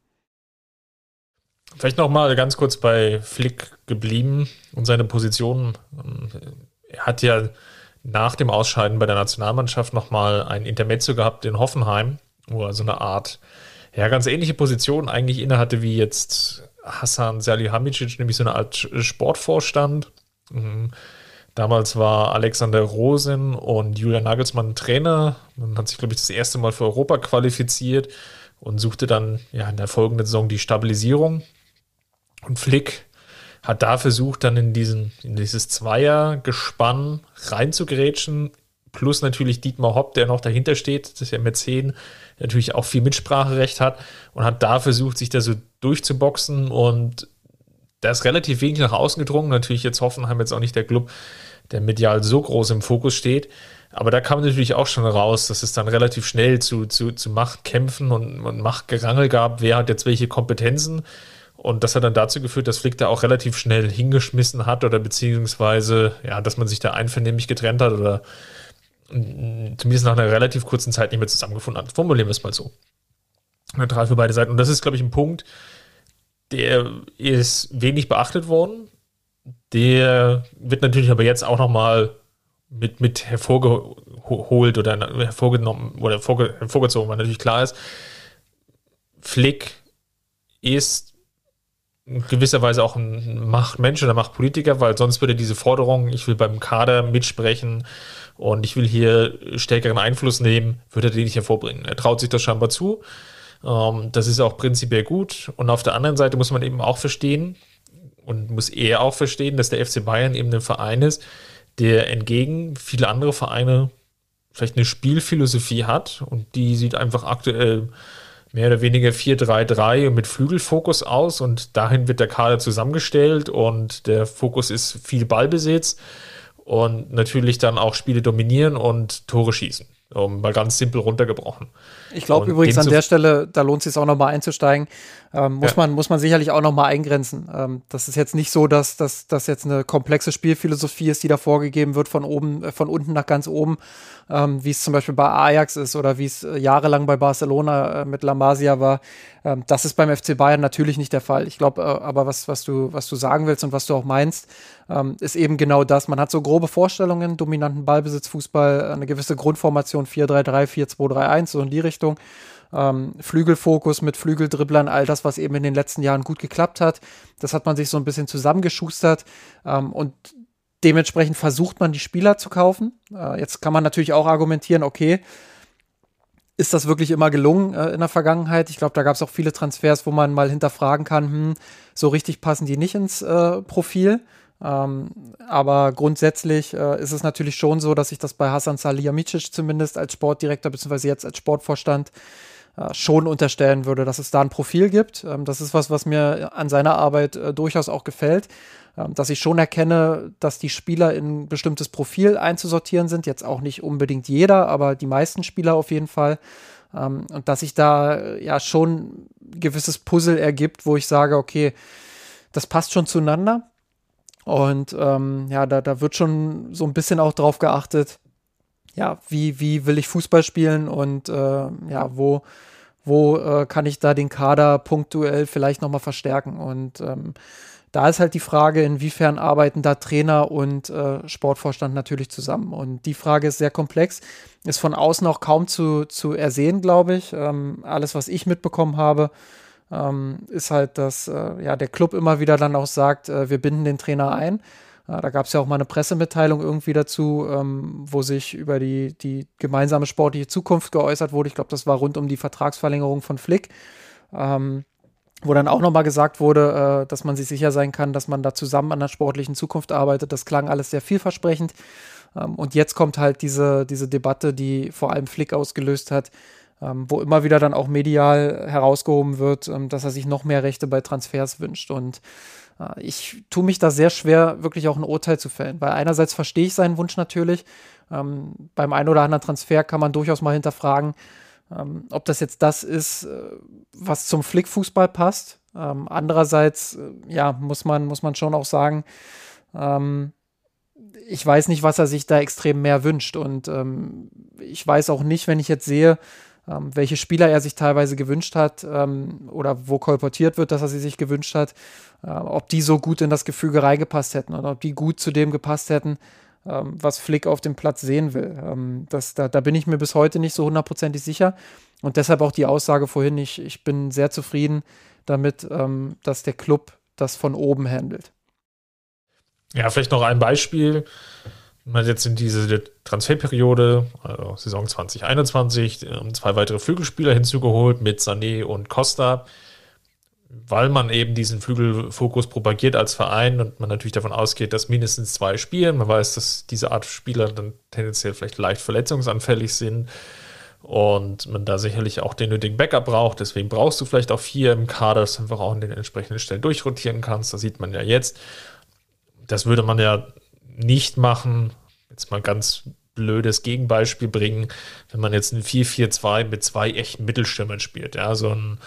Vielleicht noch mal ganz kurz bei Flick geblieben und seine Position. Er hat ja nach dem Ausscheiden bei der Nationalmannschaft noch mal ein Intermezzo gehabt in Hoffenheim, wo er so eine Art, ja, ganz ähnliche Position eigentlich innehatte wie jetzt Hassan Salihamidzic, nämlich so eine Art Sportvorstand. Mhm. Damals war Alexander Rosen und Julian Nagelsmann Trainer. Man hat sich, glaube ich, das erste Mal für Europa qualifiziert und suchte dann ja in der folgenden Saison die Stabilisierung. Und Flick hat da versucht, dann in, diesen, in dieses Zweiergespann reinzugrätschen. Plus natürlich Dietmar Hopp, der noch dahinter steht, das ist ja Mäzen, der natürlich auch viel Mitspracherecht hat und hat da versucht, sich da so durchzuboxen und da ist relativ wenig nach außen gedrungen. Natürlich jetzt Hoffenheim jetzt auch nicht der Club, der medial so groß im Fokus steht. Aber da kam natürlich auch schon raus, dass es dann relativ schnell zu, zu, zu Machtkämpfen und, und Machtgerangel gab, wer hat jetzt welche Kompetenzen. Und das hat dann dazu geführt, dass Flick da auch relativ schnell hingeschmissen hat oder beziehungsweise, ja, dass man sich da einvernehmlich getrennt hat oder zumindest nach einer relativ kurzen Zeit nicht mehr zusammengefunden hat. Formulieren wir es mal so. Neutral für beide Seiten. Und das ist, glaube ich, ein Punkt, der ist wenig beachtet worden. Der wird natürlich aber jetzt auch nochmal mit, mit hervorgeholt oder hervorgenommen oder hervorgezogen, weil natürlich klar ist, Flick ist in gewisser Weise auch ein Machtmensch oder Machtpolitiker, weil sonst würde diese Forderung, ich will beim Kader mitsprechen und ich will hier stärkeren Einfluss nehmen, würde er die nicht hervorbringen. Er traut sich das scheinbar zu das ist auch prinzipiell gut. Und auf der anderen Seite muss man eben auch verstehen und muss er auch verstehen, dass der FC Bayern eben ein Verein ist, der entgegen viele andere Vereine vielleicht eine Spielphilosophie hat und die sieht einfach aktuell mehr oder weniger 4-3-3 mit Flügelfokus aus und dahin wird der Kader zusammengestellt und der Fokus ist viel Ballbesitz und natürlich dann auch Spiele dominieren und Tore schießen. Um, mal ganz simpel runtergebrochen. Ich glaube übrigens an der Stelle, da lohnt es sich auch nochmal einzusteigen, ähm, muss, ja. man, muss man sicherlich auch nochmal eingrenzen. Ähm, das ist jetzt nicht so, dass das jetzt eine komplexe Spielphilosophie ist, die da vorgegeben wird von oben, äh, von unten nach ganz oben, ähm, wie es zum Beispiel bei Ajax ist oder wie es äh, jahrelang bei Barcelona äh, mit La Masia war. Ähm, das ist beim FC Bayern natürlich nicht der Fall. Ich glaube äh, aber, was, was, du, was du sagen willst und was du auch meinst, ähm, ist eben genau das. Man hat so grobe Vorstellungen, dominanten Ballbesitz, Fußball, eine gewisse Grundformation 4-3-3, 4-2-3-1, so in die Richtung. Ähm, Flügelfokus mit Flügeldribblern, all das, was eben in den letzten Jahren gut geklappt hat. Das hat man sich so ein bisschen zusammengeschustert. Ähm, und dementsprechend versucht man, die Spieler zu kaufen. Äh, jetzt kann man natürlich auch argumentieren, okay, ist das wirklich immer gelungen äh, in der Vergangenheit? Ich glaube, da gab es auch viele Transfers, wo man mal hinterfragen kann, hm, so richtig passen die nicht ins äh, Profil. Ähm, aber grundsätzlich äh, ist es natürlich schon so, dass ich das bei Hasan Salihamidzic zumindest als Sportdirektor beziehungsweise jetzt als Sportvorstand äh, schon unterstellen würde, dass es da ein Profil gibt. Ähm, das ist was, was mir an seiner Arbeit äh, durchaus auch gefällt. Ähm, dass ich schon erkenne, dass die Spieler in ein bestimmtes Profil einzusortieren sind. Jetzt auch nicht unbedingt jeder, aber die meisten Spieler auf jeden Fall. Ähm, und dass sich da äh, ja schon ein gewisses Puzzle ergibt, wo ich sage, okay, das passt schon zueinander. Und ähm, ja, da, da wird schon so ein bisschen auch drauf geachtet, ja, wie, wie will ich Fußball spielen und äh, ja, wo, wo äh, kann ich da den Kader punktuell vielleicht nochmal verstärken. Und ähm, da ist halt die Frage, inwiefern arbeiten da Trainer und äh, Sportvorstand natürlich zusammen. Und die Frage ist sehr komplex, ist von außen auch kaum zu, zu ersehen, glaube ich. Ähm, alles, was ich mitbekommen habe, ähm, ist halt, dass äh, ja, der Club immer wieder dann auch sagt, äh, wir binden den Trainer ein. Ja, da gab es ja auch mal eine Pressemitteilung irgendwie dazu, ähm, wo sich über die, die gemeinsame sportliche Zukunft geäußert wurde. Ich glaube, das war rund um die Vertragsverlängerung von Flick. Ähm, wo dann auch nochmal gesagt wurde, äh, dass man sich sicher sein kann, dass man da zusammen an der sportlichen Zukunft arbeitet. Das klang alles sehr vielversprechend. Ähm, und jetzt kommt halt diese, diese Debatte, die vor allem Flick ausgelöst hat, ähm, wo immer wieder dann auch medial herausgehoben wird, ähm, dass er sich noch mehr Rechte bei Transfers wünscht. Und äh, ich tue mich da sehr schwer, wirklich auch ein Urteil zu fällen, weil einerseits verstehe ich seinen Wunsch natürlich. Ähm, beim einen oder anderen Transfer kann man durchaus mal hinterfragen, ähm, ob das jetzt das ist, äh, was zum Flickfußball passt. Ähm, andererseits, äh, ja, muss man, muss man schon auch sagen, ähm, ich weiß nicht, was er sich da extrem mehr wünscht. Und ich weiß auch nicht, wenn ich jetzt sehe, welche Spieler er sich teilweise gewünscht hat ähm, oder wo kolportiert wird, dass er sie sich gewünscht hat, äh, ob die so gut in das Gefüge reingepasst hätten oder ob die gut zu dem gepasst hätten, ähm, was Flick auf dem Platz sehen will. Ähm, das, da, da bin ich mir bis heute nicht so hundertprozentig sicher. Und deshalb auch die Aussage vorhin, ich, ich bin sehr zufrieden damit, ähm, dass der Club das von oben handelt. Ja, vielleicht noch ein Beispiel. Man hat jetzt in diese Transferperiode, also Saison 2021, ähm, zwei weitere Flügelspieler hinzugeholt mit Sané und Costa weil man eben diesen Flügelfokus propagiert als Verein und man natürlich davon ausgeht, dass mindestens zwei spielen. Man weiß, dass diese Art Spieler dann tendenziell vielleicht leicht verletzungsanfällig sind und man da sicherlich auch den nötigen Backup braucht. Deswegen brauchst du vielleicht auch vier im Kader, dass du einfach auch an den entsprechenden Stellen durchrotieren kannst. Das sieht man ja jetzt. Das würde man ja nicht machen. Jetzt mal ganz blödes Gegenbeispiel bringen, wenn man jetzt ein 4-4-2 mit zwei echten Mittelstürmern spielt. Ja, so ein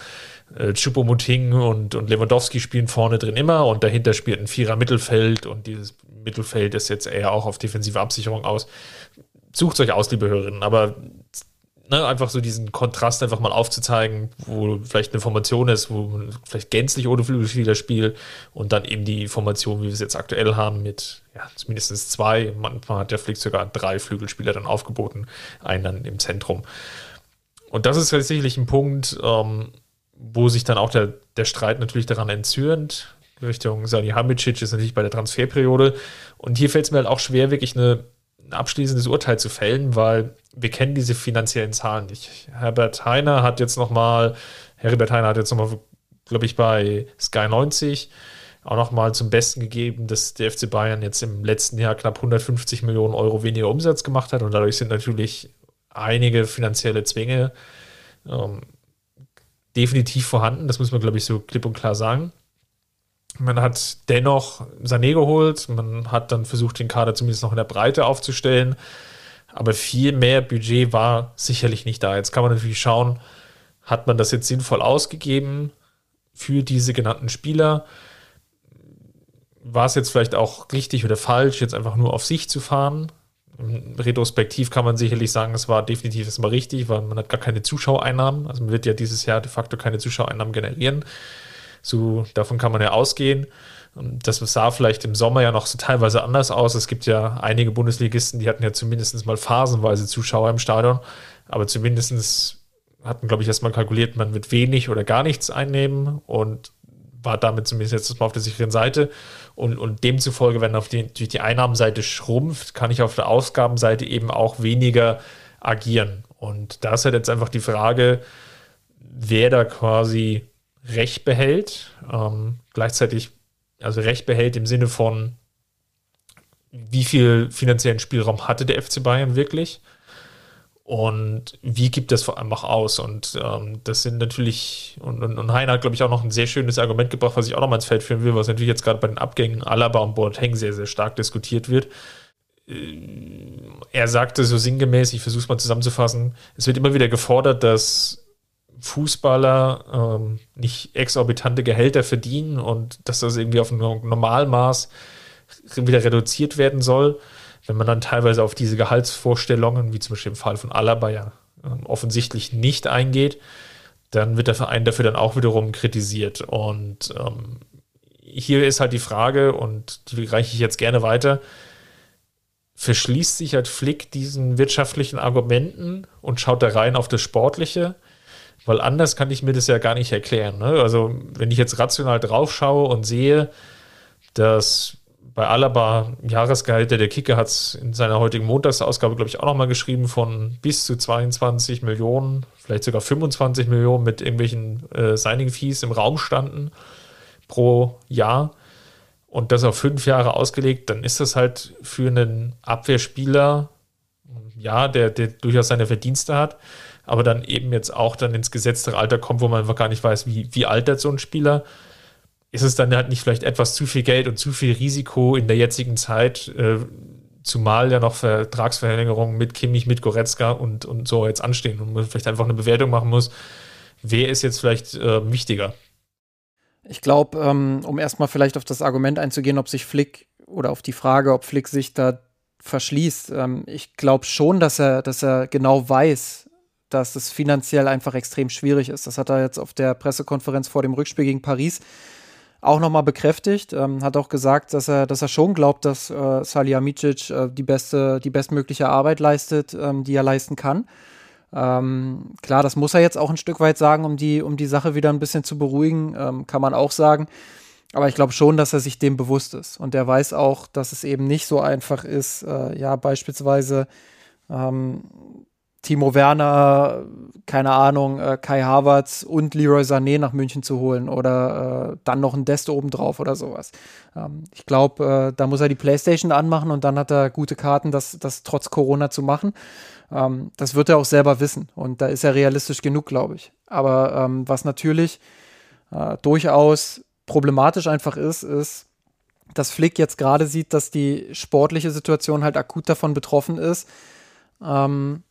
äh, Chupomoting und, und Lewandowski spielen vorne drin immer und dahinter spielt ein Vierer Mittelfeld und dieses Mittelfeld ist jetzt eher auch auf defensive Absicherung aus. Sucht euch aus, liebe Hörerinnen, aber ne, einfach so diesen Kontrast einfach mal aufzuzeigen, wo vielleicht eine Formation ist, wo vielleicht gänzlich ohne Flügelspieler spielt und dann eben die Formation, wie wir es jetzt aktuell haben, mit ja, mindestens zwei, manchmal hat der Flick sogar drei Flügelspieler dann aufgeboten, einen dann im Zentrum. Und das ist sicherlich ein Punkt, ähm, wo sich dann auch der, der Streit natürlich daran entzürnt. Richtung Sani Hamicic ist natürlich bei der Transferperiode. Und hier fällt es mir halt auch schwer, wirklich eine, ein abschließendes Urteil zu fällen, weil wir kennen diese finanziellen Zahlen nicht. Herbert Heiner hat jetzt nochmal, Herbert Heiner hat jetzt nochmal, glaube ich, bei Sky 90 auch nochmal zum Besten gegeben, dass der FC Bayern jetzt im letzten Jahr knapp 150 Millionen Euro weniger Umsatz gemacht hat und dadurch sind natürlich einige finanzielle Zwänge ähm, definitiv vorhanden. Das muss man, glaube ich, so klipp und klar sagen. Man hat dennoch Sané geholt, man hat dann versucht, den Kader zumindest noch in der Breite aufzustellen, aber viel mehr Budget war sicherlich nicht da. Jetzt kann man natürlich schauen, hat man das jetzt sinnvoll ausgegeben für diese genannten Spieler? War es jetzt vielleicht auch richtig oder falsch, jetzt einfach nur auf sich zu fahren? Retrospektiv kann man sicherlich sagen, es war definitiv erstmal richtig, weil man hat gar keine Zuschauereinnahmen. Also man wird ja dieses Jahr de facto keine Zuschauereinnahmen generieren. So, davon kann man ja ausgehen. Das sah vielleicht im Sommer ja noch so teilweise anders aus. Es gibt ja einige Bundesligisten, die hatten ja zumindest mal phasenweise Zuschauer im Stadion, aber zumindest hatten, glaube ich, erstmal kalkuliert, man wird wenig oder gar nichts einnehmen und war damit zumindest jetzt mal auf der sicheren Seite. Und, und demzufolge, wenn auf die, die Einnahmenseite schrumpft, kann ich auf der Ausgabenseite eben auch weniger agieren. Und da ist halt jetzt einfach die Frage, wer da quasi Recht behält. Ähm, gleichzeitig, also Recht behält im Sinne von, wie viel finanziellen Spielraum hatte der FC Bayern wirklich? Und wie gibt das vor allem auch aus? Und ähm, das sind natürlich, und, und, und Heiner hat, glaube ich, auch noch ein sehr schönes Argument gebracht, was ich auch noch mal ins Feld führen will, was natürlich jetzt gerade bei den Abgängen Alaba und Boateng sehr, sehr stark diskutiert wird. Äh, er sagte so sinngemäß, ich versuche es mal zusammenzufassen, es wird immer wieder gefordert, dass Fußballer ähm, nicht exorbitante Gehälter verdienen und dass das irgendwie auf ein Normalmaß wieder reduziert werden soll wenn man dann teilweise auf diese Gehaltsvorstellungen, wie zum Beispiel im Fall von Alaba ja ähm, offensichtlich nicht eingeht, dann wird der Verein dafür dann auch wiederum kritisiert. Und ähm, hier ist halt die Frage, und die reiche ich jetzt gerne weiter, verschließt sich halt Flick diesen wirtschaftlichen Argumenten und schaut da rein auf das Sportliche? Weil anders kann ich mir das ja gar nicht erklären. Ne? Also, wenn ich jetzt rational drauf schaue und sehe, dass bei Alaba Jahresgehalt, der Kicker hat es in seiner heutigen Montagsausgabe, glaube ich, auch nochmal geschrieben, von bis zu 22 Millionen, vielleicht sogar 25 Millionen mit irgendwelchen äh, Signing-Fees im Raum standen pro Jahr und das auf fünf Jahre ausgelegt, dann ist das halt für einen Abwehrspieler, ja, der, der durchaus seine Verdienste hat, aber dann eben jetzt auch dann ins gesetzte Alter kommt, wo man einfach gar nicht weiß, wie, wie altert so ein Spieler ist es dann halt nicht vielleicht etwas zu viel Geld und zu viel Risiko in der jetzigen Zeit, äh, zumal ja noch Vertragsverlängerungen mit Kimmich, mit Goretzka und, und so jetzt anstehen und man vielleicht einfach eine Bewertung machen muss, wer ist jetzt vielleicht äh, wichtiger? Ich glaube, ähm, um erstmal vielleicht auf das Argument einzugehen, ob sich Flick oder auf die Frage, ob Flick sich da verschließt. Ähm, ich glaube schon, dass er, dass er genau weiß, dass es finanziell einfach extrem schwierig ist. Das hat er jetzt auf der Pressekonferenz vor dem Rückspiel gegen Paris auch nochmal bekräftigt. Ähm, hat auch gesagt, dass er, dass er schon glaubt, dass äh, Salihamidzic äh, die beste, die bestmögliche Arbeit leistet, ähm, die er leisten kann. Ähm, klar, das muss er jetzt auch ein Stück weit sagen, um die, um die Sache wieder ein bisschen zu beruhigen, ähm, kann man auch sagen. Aber ich glaube schon, dass er sich dem bewusst ist. Und er weiß auch, dass es eben nicht so einfach ist, äh, ja, beispielsweise ähm, Timo Werner, keine Ahnung, äh, Kai Havertz und Leroy Sané nach München zu holen oder äh, dann noch ein Dest obendrauf oder sowas. Ähm, ich glaube, äh, da muss er die Playstation anmachen und dann hat er gute Karten, das, das trotz Corona zu machen. Ähm, das wird er auch selber wissen und da ist er realistisch genug, glaube ich. Aber ähm, was natürlich äh, durchaus problematisch einfach ist, ist, dass Flick jetzt gerade sieht, dass die sportliche Situation halt akut davon betroffen ist. Ähm,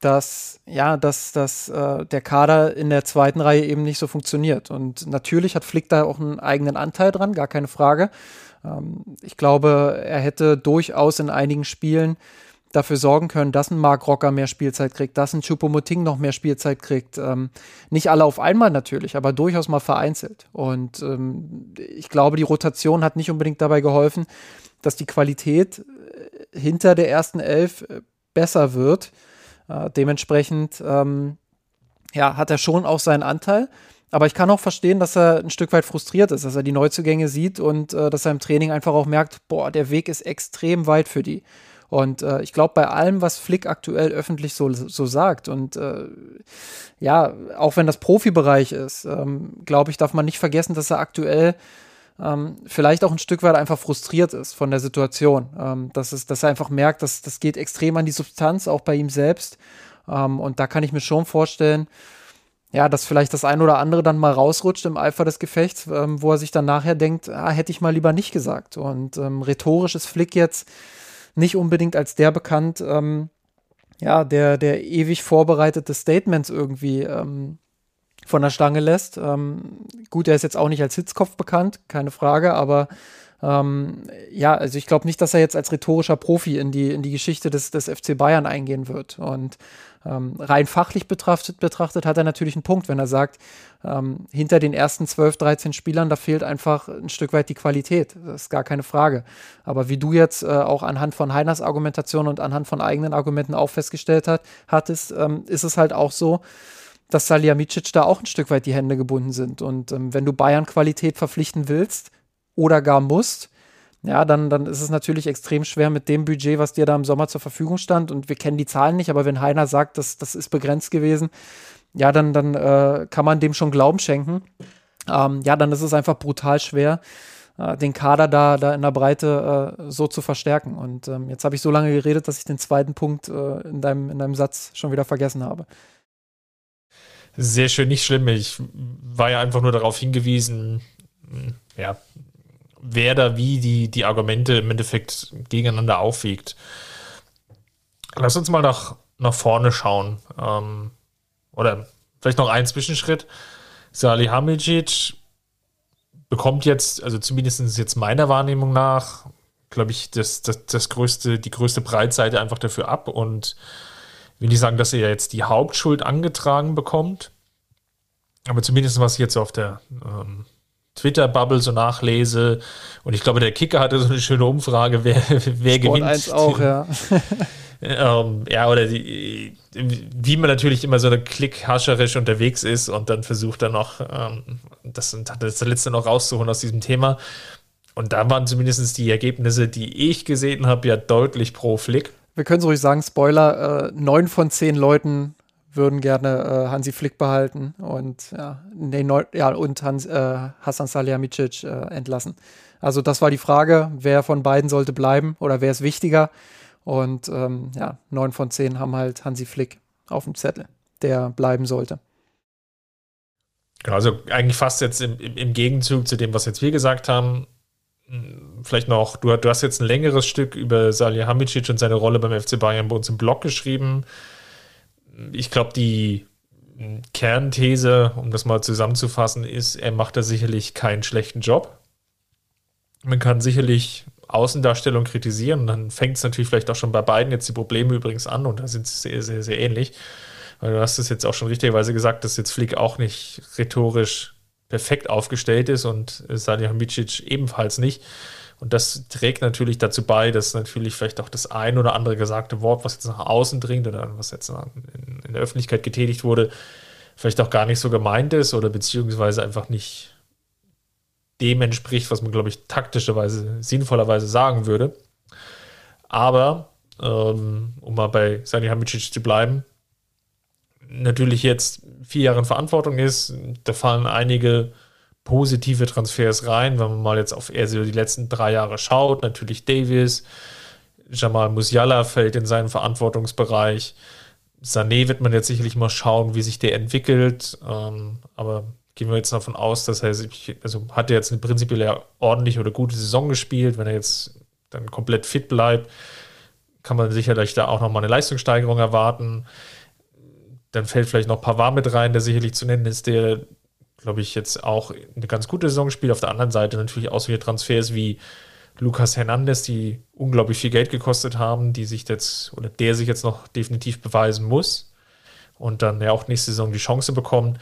dass ja, dass, dass äh, der Kader in der zweiten Reihe eben nicht so funktioniert. Und natürlich hat Flick da auch einen eigenen Anteil dran, gar keine Frage. Ähm, ich glaube, er hätte durchaus in einigen Spielen dafür sorgen können, dass ein Mark Rocker mehr Spielzeit kriegt, dass ein Chupomoting noch mehr Spielzeit kriegt. Ähm, nicht alle auf einmal natürlich, aber durchaus mal vereinzelt. Und ähm, ich glaube, die Rotation hat nicht unbedingt dabei geholfen, dass die Qualität äh, hinter der ersten Elf äh, besser wird. Äh, dementsprechend ähm, ja, hat er schon auch seinen Anteil. Aber ich kann auch verstehen, dass er ein Stück weit frustriert ist, dass er die Neuzugänge sieht und äh, dass er im Training einfach auch merkt, boah, der Weg ist extrem weit für die. Und äh, ich glaube, bei allem, was Flick aktuell öffentlich so, so sagt, und äh, ja, auch wenn das Profibereich ist, ähm, glaube ich, darf man nicht vergessen, dass er aktuell ähm, vielleicht auch ein Stück weit einfach frustriert ist von der Situation. Ähm, dass, es, dass er einfach merkt, dass das geht extrem an die Substanz, auch bei ihm selbst. Ähm, und da kann ich mir schon vorstellen, ja, dass vielleicht das ein oder andere dann mal rausrutscht im Eifer des Gefechts, ähm, wo er sich dann nachher denkt, ah, hätte ich mal lieber nicht gesagt. Und ähm, rhetorisch ist Flick jetzt nicht unbedingt als der bekannt, ähm, ja, der, der ewig vorbereitete Statements irgendwie ähm, von der Stange lässt. Ähm, gut, er ist jetzt auch nicht als Hitzkopf bekannt, keine Frage, aber ähm, ja, also ich glaube nicht, dass er jetzt als rhetorischer Profi in die, in die Geschichte des, des FC Bayern eingehen wird. Und ähm, rein fachlich betrachtet, betrachtet hat er natürlich einen Punkt, wenn er sagt, ähm, hinter den ersten 12, 13 Spielern, da fehlt einfach ein Stück weit die Qualität. Das ist gar keine Frage. Aber wie du jetzt äh, auch anhand von Heiners Argumentation und anhand von eigenen Argumenten auch festgestellt hat, hattest, ähm, ist es halt auch so, dass Salihamidzic da auch ein Stück weit die Hände gebunden sind. Und ähm, wenn du Bayern Qualität verpflichten willst oder gar musst, ja, dann, dann ist es natürlich extrem schwer mit dem Budget, was dir da im Sommer zur Verfügung stand. Und wir kennen die Zahlen nicht, aber wenn Heiner sagt, dass das ist begrenzt gewesen, ja, dann, dann äh, kann man dem schon Glauben schenken. Ähm, ja, dann ist es einfach brutal schwer, äh, den Kader da, da in der Breite äh, so zu verstärken. Und ähm, jetzt habe ich so lange geredet, dass ich den zweiten Punkt äh, in, deinem, in deinem Satz schon wieder vergessen habe. Sehr schön, nicht schlimm. Ich war ja einfach nur darauf hingewiesen, ja, wer da wie die, die Argumente im Endeffekt gegeneinander aufwiegt. Lass uns mal nach, nach vorne schauen. Ähm, oder vielleicht noch einen Zwischenschritt. Salih Hamicic bekommt jetzt, also zumindest jetzt meiner Wahrnehmung nach, glaube ich, das, das, das größte, die größte Breitseite einfach dafür ab und will nicht sagen, dass er jetzt die Hauptschuld angetragen bekommt, aber zumindest was ich jetzt auf der ähm, Twitter-Bubble so nachlese. Und ich glaube, der Kicker hatte so eine schöne Umfrage, wer, wer gewinnt. Eins auch, ja. ähm, ja, oder die, wie man natürlich immer so klickhascherisch unterwegs ist und dann versucht dann noch, ähm, das, das letzte noch rauszuholen aus diesem Thema. Und da waren zumindest die Ergebnisse, die ich gesehen habe, ja deutlich pro Flick. Wir können so ruhig sagen, Spoiler, äh, neun von zehn Leuten würden gerne äh, Hansi Flick behalten und ja, nee, neu, ja und Hans, äh, Hassan Salihamidzic äh, entlassen. Also das war die Frage, wer von beiden sollte bleiben oder wer ist wichtiger. Und ähm, ja, neun von zehn haben halt Hansi Flick auf dem Zettel, der bleiben sollte. Genau, also eigentlich fast jetzt im, im Gegenzug zu dem, was jetzt wir gesagt haben, vielleicht noch, du, du hast jetzt ein längeres Stück über Salihamidzic und seine Rolle beim FC Bayern bei uns im Blog geschrieben ich glaube, die Kernthese, um das mal zusammenzufassen, ist, er macht da sicherlich keinen schlechten Job. Man kann sicherlich Außendarstellung kritisieren dann fängt es natürlich vielleicht auch schon bei beiden jetzt die Probleme übrigens an und da sind sie sehr, sehr, sehr ähnlich. Weil du hast es jetzt auch schon richtigerweise gesagt, dass jetzt Flick auch nicht rhetorisch perfekt aufgestellt ist und Salihamidzic ebenfalls nicht. Und das trägt natürlich dazu bei, dass natürlich vielleicht auch das ein oder andere gesagte Wort, was jetzt nach außen dringt oder was jetzt in, in der Öffentlichkeit getätigt wurde, vielleicht auch gar nicht so gemeint ist oder beziehungsweise einfach nicht dem entspricht, was man, glaube ich, taktischerweise, sinnvollerweise sagen würde. Aber, ähm, um mal bei Sani Hamicic zu bleiben, natürlich jetzt vier Jahre in Verantwortung ist, da fallen einige positive Transfers rein, wenn man mal jetzt auf eher so die letzten drei Jahre schaut. Natürlich Davis, Jamal Musiala fällt in seinen Verantwortungsbereich. Sané wird man jetzt sicherlich mal schauen, wie sich der entwickelt. Ähm, aber gehen wir jetzt davon aus, dass er sich, also hat er jetzt eine prinzipiell ordentliche oder gute Saison gespielt. Wenn er jetzt dann komplett fit bleibt, kann man sicherlich da auch nochmal eine Leistungssteigerung erwarten. Dann fällt vielleicht noch Pavard mit rein, der sicherlich zu nennen ist, der glaube ich, jetzt auch eine ganz gute Saison gespielt. Auf der anderen Seite natürlich auch solche Transfers wie Lucas Hernandez, die unglaublich viel Geld gekostet haben, die sich jetzt oder der sich jetzt noch definitiv beweisen muss und dann ja auch nächste Saison die Chance bekommen.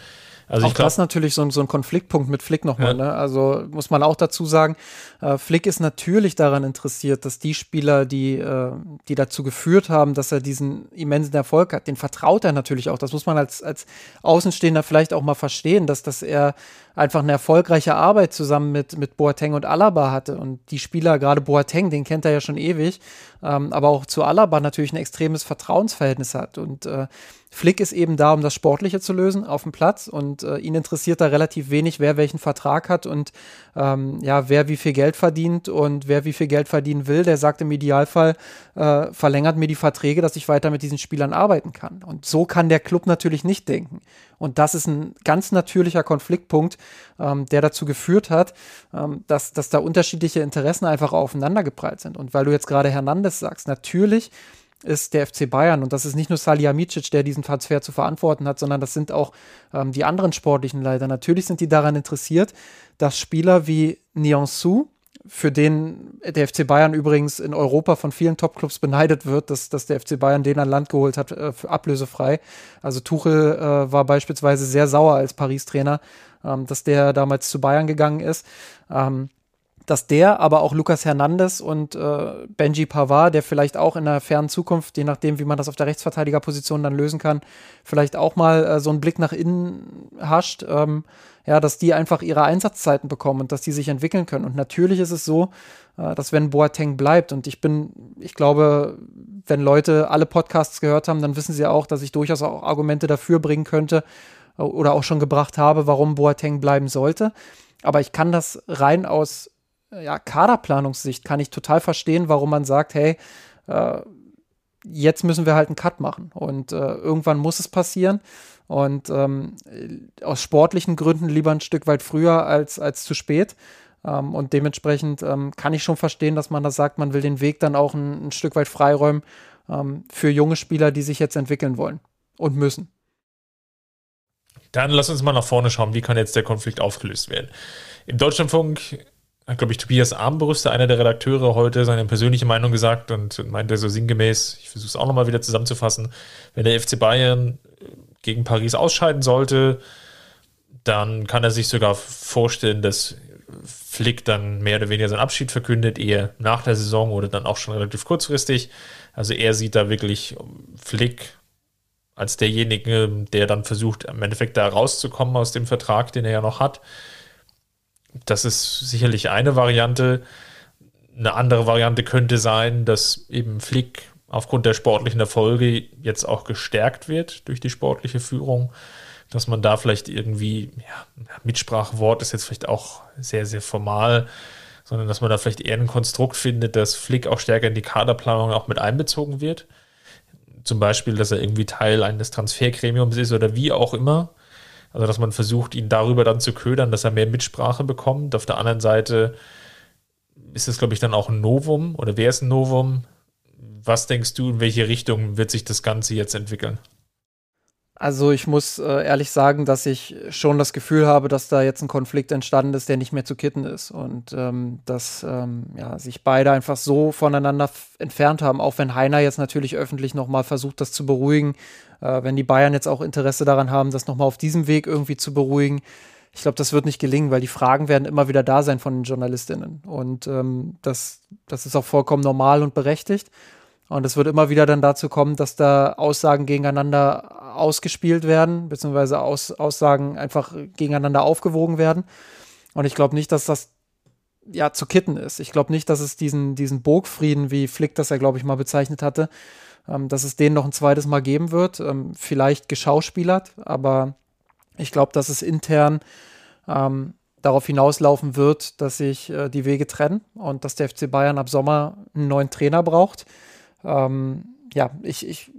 Also auch glaub, das natürlich so, ein, so ein Konfliktpunkt mit Flick nochmal. Ja. Ne? Also muss man auch dazu sagen, äh, Flick ist natürlich daran interessiert, dass die Spieler, die, äh, die dazu geführt haben, dass er diesen immensen Erfolg hat, den vertraut er natürlich auch. Das muss man als, als Außenstehender vielleicht auch mal verstehen, dass, dass er einfach eine erfolgreiche Arbeit zusammen mit, mit Boateng und Alaba hatte. Und die Spieler, gerade Boateng, den kennt er ja schon ewig. Ähm, aber auch zu Alaba natürlich ein extremes Vertrauensverhältnis hat. Und äh, Flick ist eben da, um das Sportliche zu lösen auf dem Platz und äh, ihn interessiert da relativ wenig, wer welchen Vertrag hat und ähm, ja, wer wie viel Geld verdient und wer wie viel Geld verdienen will. Der sagt im Idealfall, äh, verlängert mir die Verträge, dass ich weiter mit diesen Spielern arbeiten kann. Und so kann der Club natürlich nicht denken. Und das ist ein ganz natürlicher Konfliktpunkt, ähm, der dazu geführt hat, ähm, dass, dass da unterschiedliche Interessen einfach aufeinandergeprallt sind. Und weil du jetzt gerade Hernandez sagst, natürlich ist der FC Bayern. Und das ist nicht nur Salihamidzic, der diesen Transfer zu verantworten hat, sondern das sind auch ähm, die anderen sportlichen Leiter. Natürlich sind die daran interessiert, dass Spieler wie Nianzou, für den der FC Bayern übrigens in Europa von vielen Topclubs beneidet wird, dass, dass der FC Bayern den an Land geholt hat, äh, für ablösefrei. Also Tuchel äh, war beispielsweise sehr sauer als Paris-Trainer, ähm, dass der damals zu Bayern gegangen ist. Ähm, dass der, aber auch Lucas Hernandez und äh, Benji Pavard, der vielleicht auch in der fernen Zukunft, je nachdem, wie man das auf der Rechtsverteidigerposition dann lösen kann, vielleicht auch mal äh, so einen Blick nach innen hascht, ähm, ja, dass die einfach ihre Einsatzzeiten bekommen und dass die sich entwickeln können. Und natürlich ist es so, äh, dass wenn Boateng bleibt, und ich bin, ich glaube, wenn Leute alle Podcasts gehört haben, dann wissen sie auch, dass ich durchaus auch Argumente dafür bringen könnte äh, oder auch schon gebracht habe, warum Boateng bleiben sollte. Aber ich kann das rein aus ja, Kaderplanungssicht kann ich total verstehen, warum man sagt, hey, äh, jetzt müssen wir halt einen Cut machen und äh, irgendwann muss es passieren. Und ähm, aus sportlichen Gründen lieber ein Stück weit früher als, als zu spät. Ähm, und dementsprechend ähm, kann ich schon verstehen, dass man da sagt, man will den Weg dann auch ein, ein Stück weit freiräumen ähm, für junge Spieler, die sich jetzt entwickeln wollen und müssen. Dann lass uns mal nach vorne schauen, wie kann jetzt der Konflikt aufgelöst werden. Im Deutschlandfunk hat, glaube ich, Tobias Armbrüste, einer der Redakteure, heute seine persönliche Meinung gesagt und meinte so sinngemäß, ich versuche es auch nochmal wieder zusammenzufassen, wenn der FC Bayern gegen Paris ausscheiden sollte, dann kann er sich sogar vorstellen, dass Flick dann mehr oder weniger seinen Abschied verkündet, eher nach der Saison oder dann auch schon relativ kurzfristig. Also er sieht da wirklich Flick als derjenige, der dann versucht, im Endeffekt da rauszukommen aus dem Vertrag, den er ja noch hat das ist sicherlich eine Variante. Eine andere Variante könnte sein, dass eben Flick aufgrund der sportlichen Erfolge jetzt auch gestärkt wird durch die sportliche Führung, dass man da vielleicht irgendwie, ja, Mitsprachewort ist jetzt vielleicht auch sehr, sehr formal, sondern dass man da vielleicht eher ein Konstrukt findet, dass Flick auch stärker in die Kaderplanung auch mit einbezogen wird. Zum Beispiel, dass er irgendwie Teil eines Transfergremiums ist oder wie auch immer. Also, dass man versucht, ihn darüber dann zu ködern, dass er mehr Mitsprache bekommt. Auf der anderen Seite ist es, glaube ich, dann auch ein Novum oder wäre es ein Novum? Was denkst du, in welche Richtung wird sich das Ganze jetzt entwickeln? Also ich muss äh, ehrlich sagen, dass ich schon das Gefühl habe, dass da jetzt ein Konflikt entstanden ist, der nicht mehr zu kitten ist und ähm, dass ähm, ja, sich beide einfach so voneinander entfernt haben, auch wenn Heiner jetzt natürlich öffentlich nochmal versucht, das zu beruhigen, wenn die Bayern jetzt auch Interesse daran haben, das nochmal auf diesem Weg irgendwie zu beruhigen. Ich glaube, das wird nicht gelingen, weil die Fragen werden immer wieder da sein von den Journalistinnen und ähm, das, das ist auch vollkommen normal und berechtigt. Und es wird immer wieder dann dazu kommen, dass da Aussagen gegeneinander ausgespielt werden, beziehungsweise Aus, Aussagen einfach gegeneinander aufgewogen werden. Und ich glaube nicht, dass das ja zu kitten ist. Ich glaube nicht, dass es diesen, diesen Burgfrieden, wie Flick das ja, glaube ich, mal bezeichnet hatte, ähm, dass es den noch ein zweites Mal geben wird. Ähm, vielleicht geschauspielert, aber ich glaube, dass es intern ähm, darauf hinauslaufen wird, dass sich äh, die Wege trennen und dass der FC Bayern ab Sommer einen neuen Trainer braucht ähm, ja, ich, ich,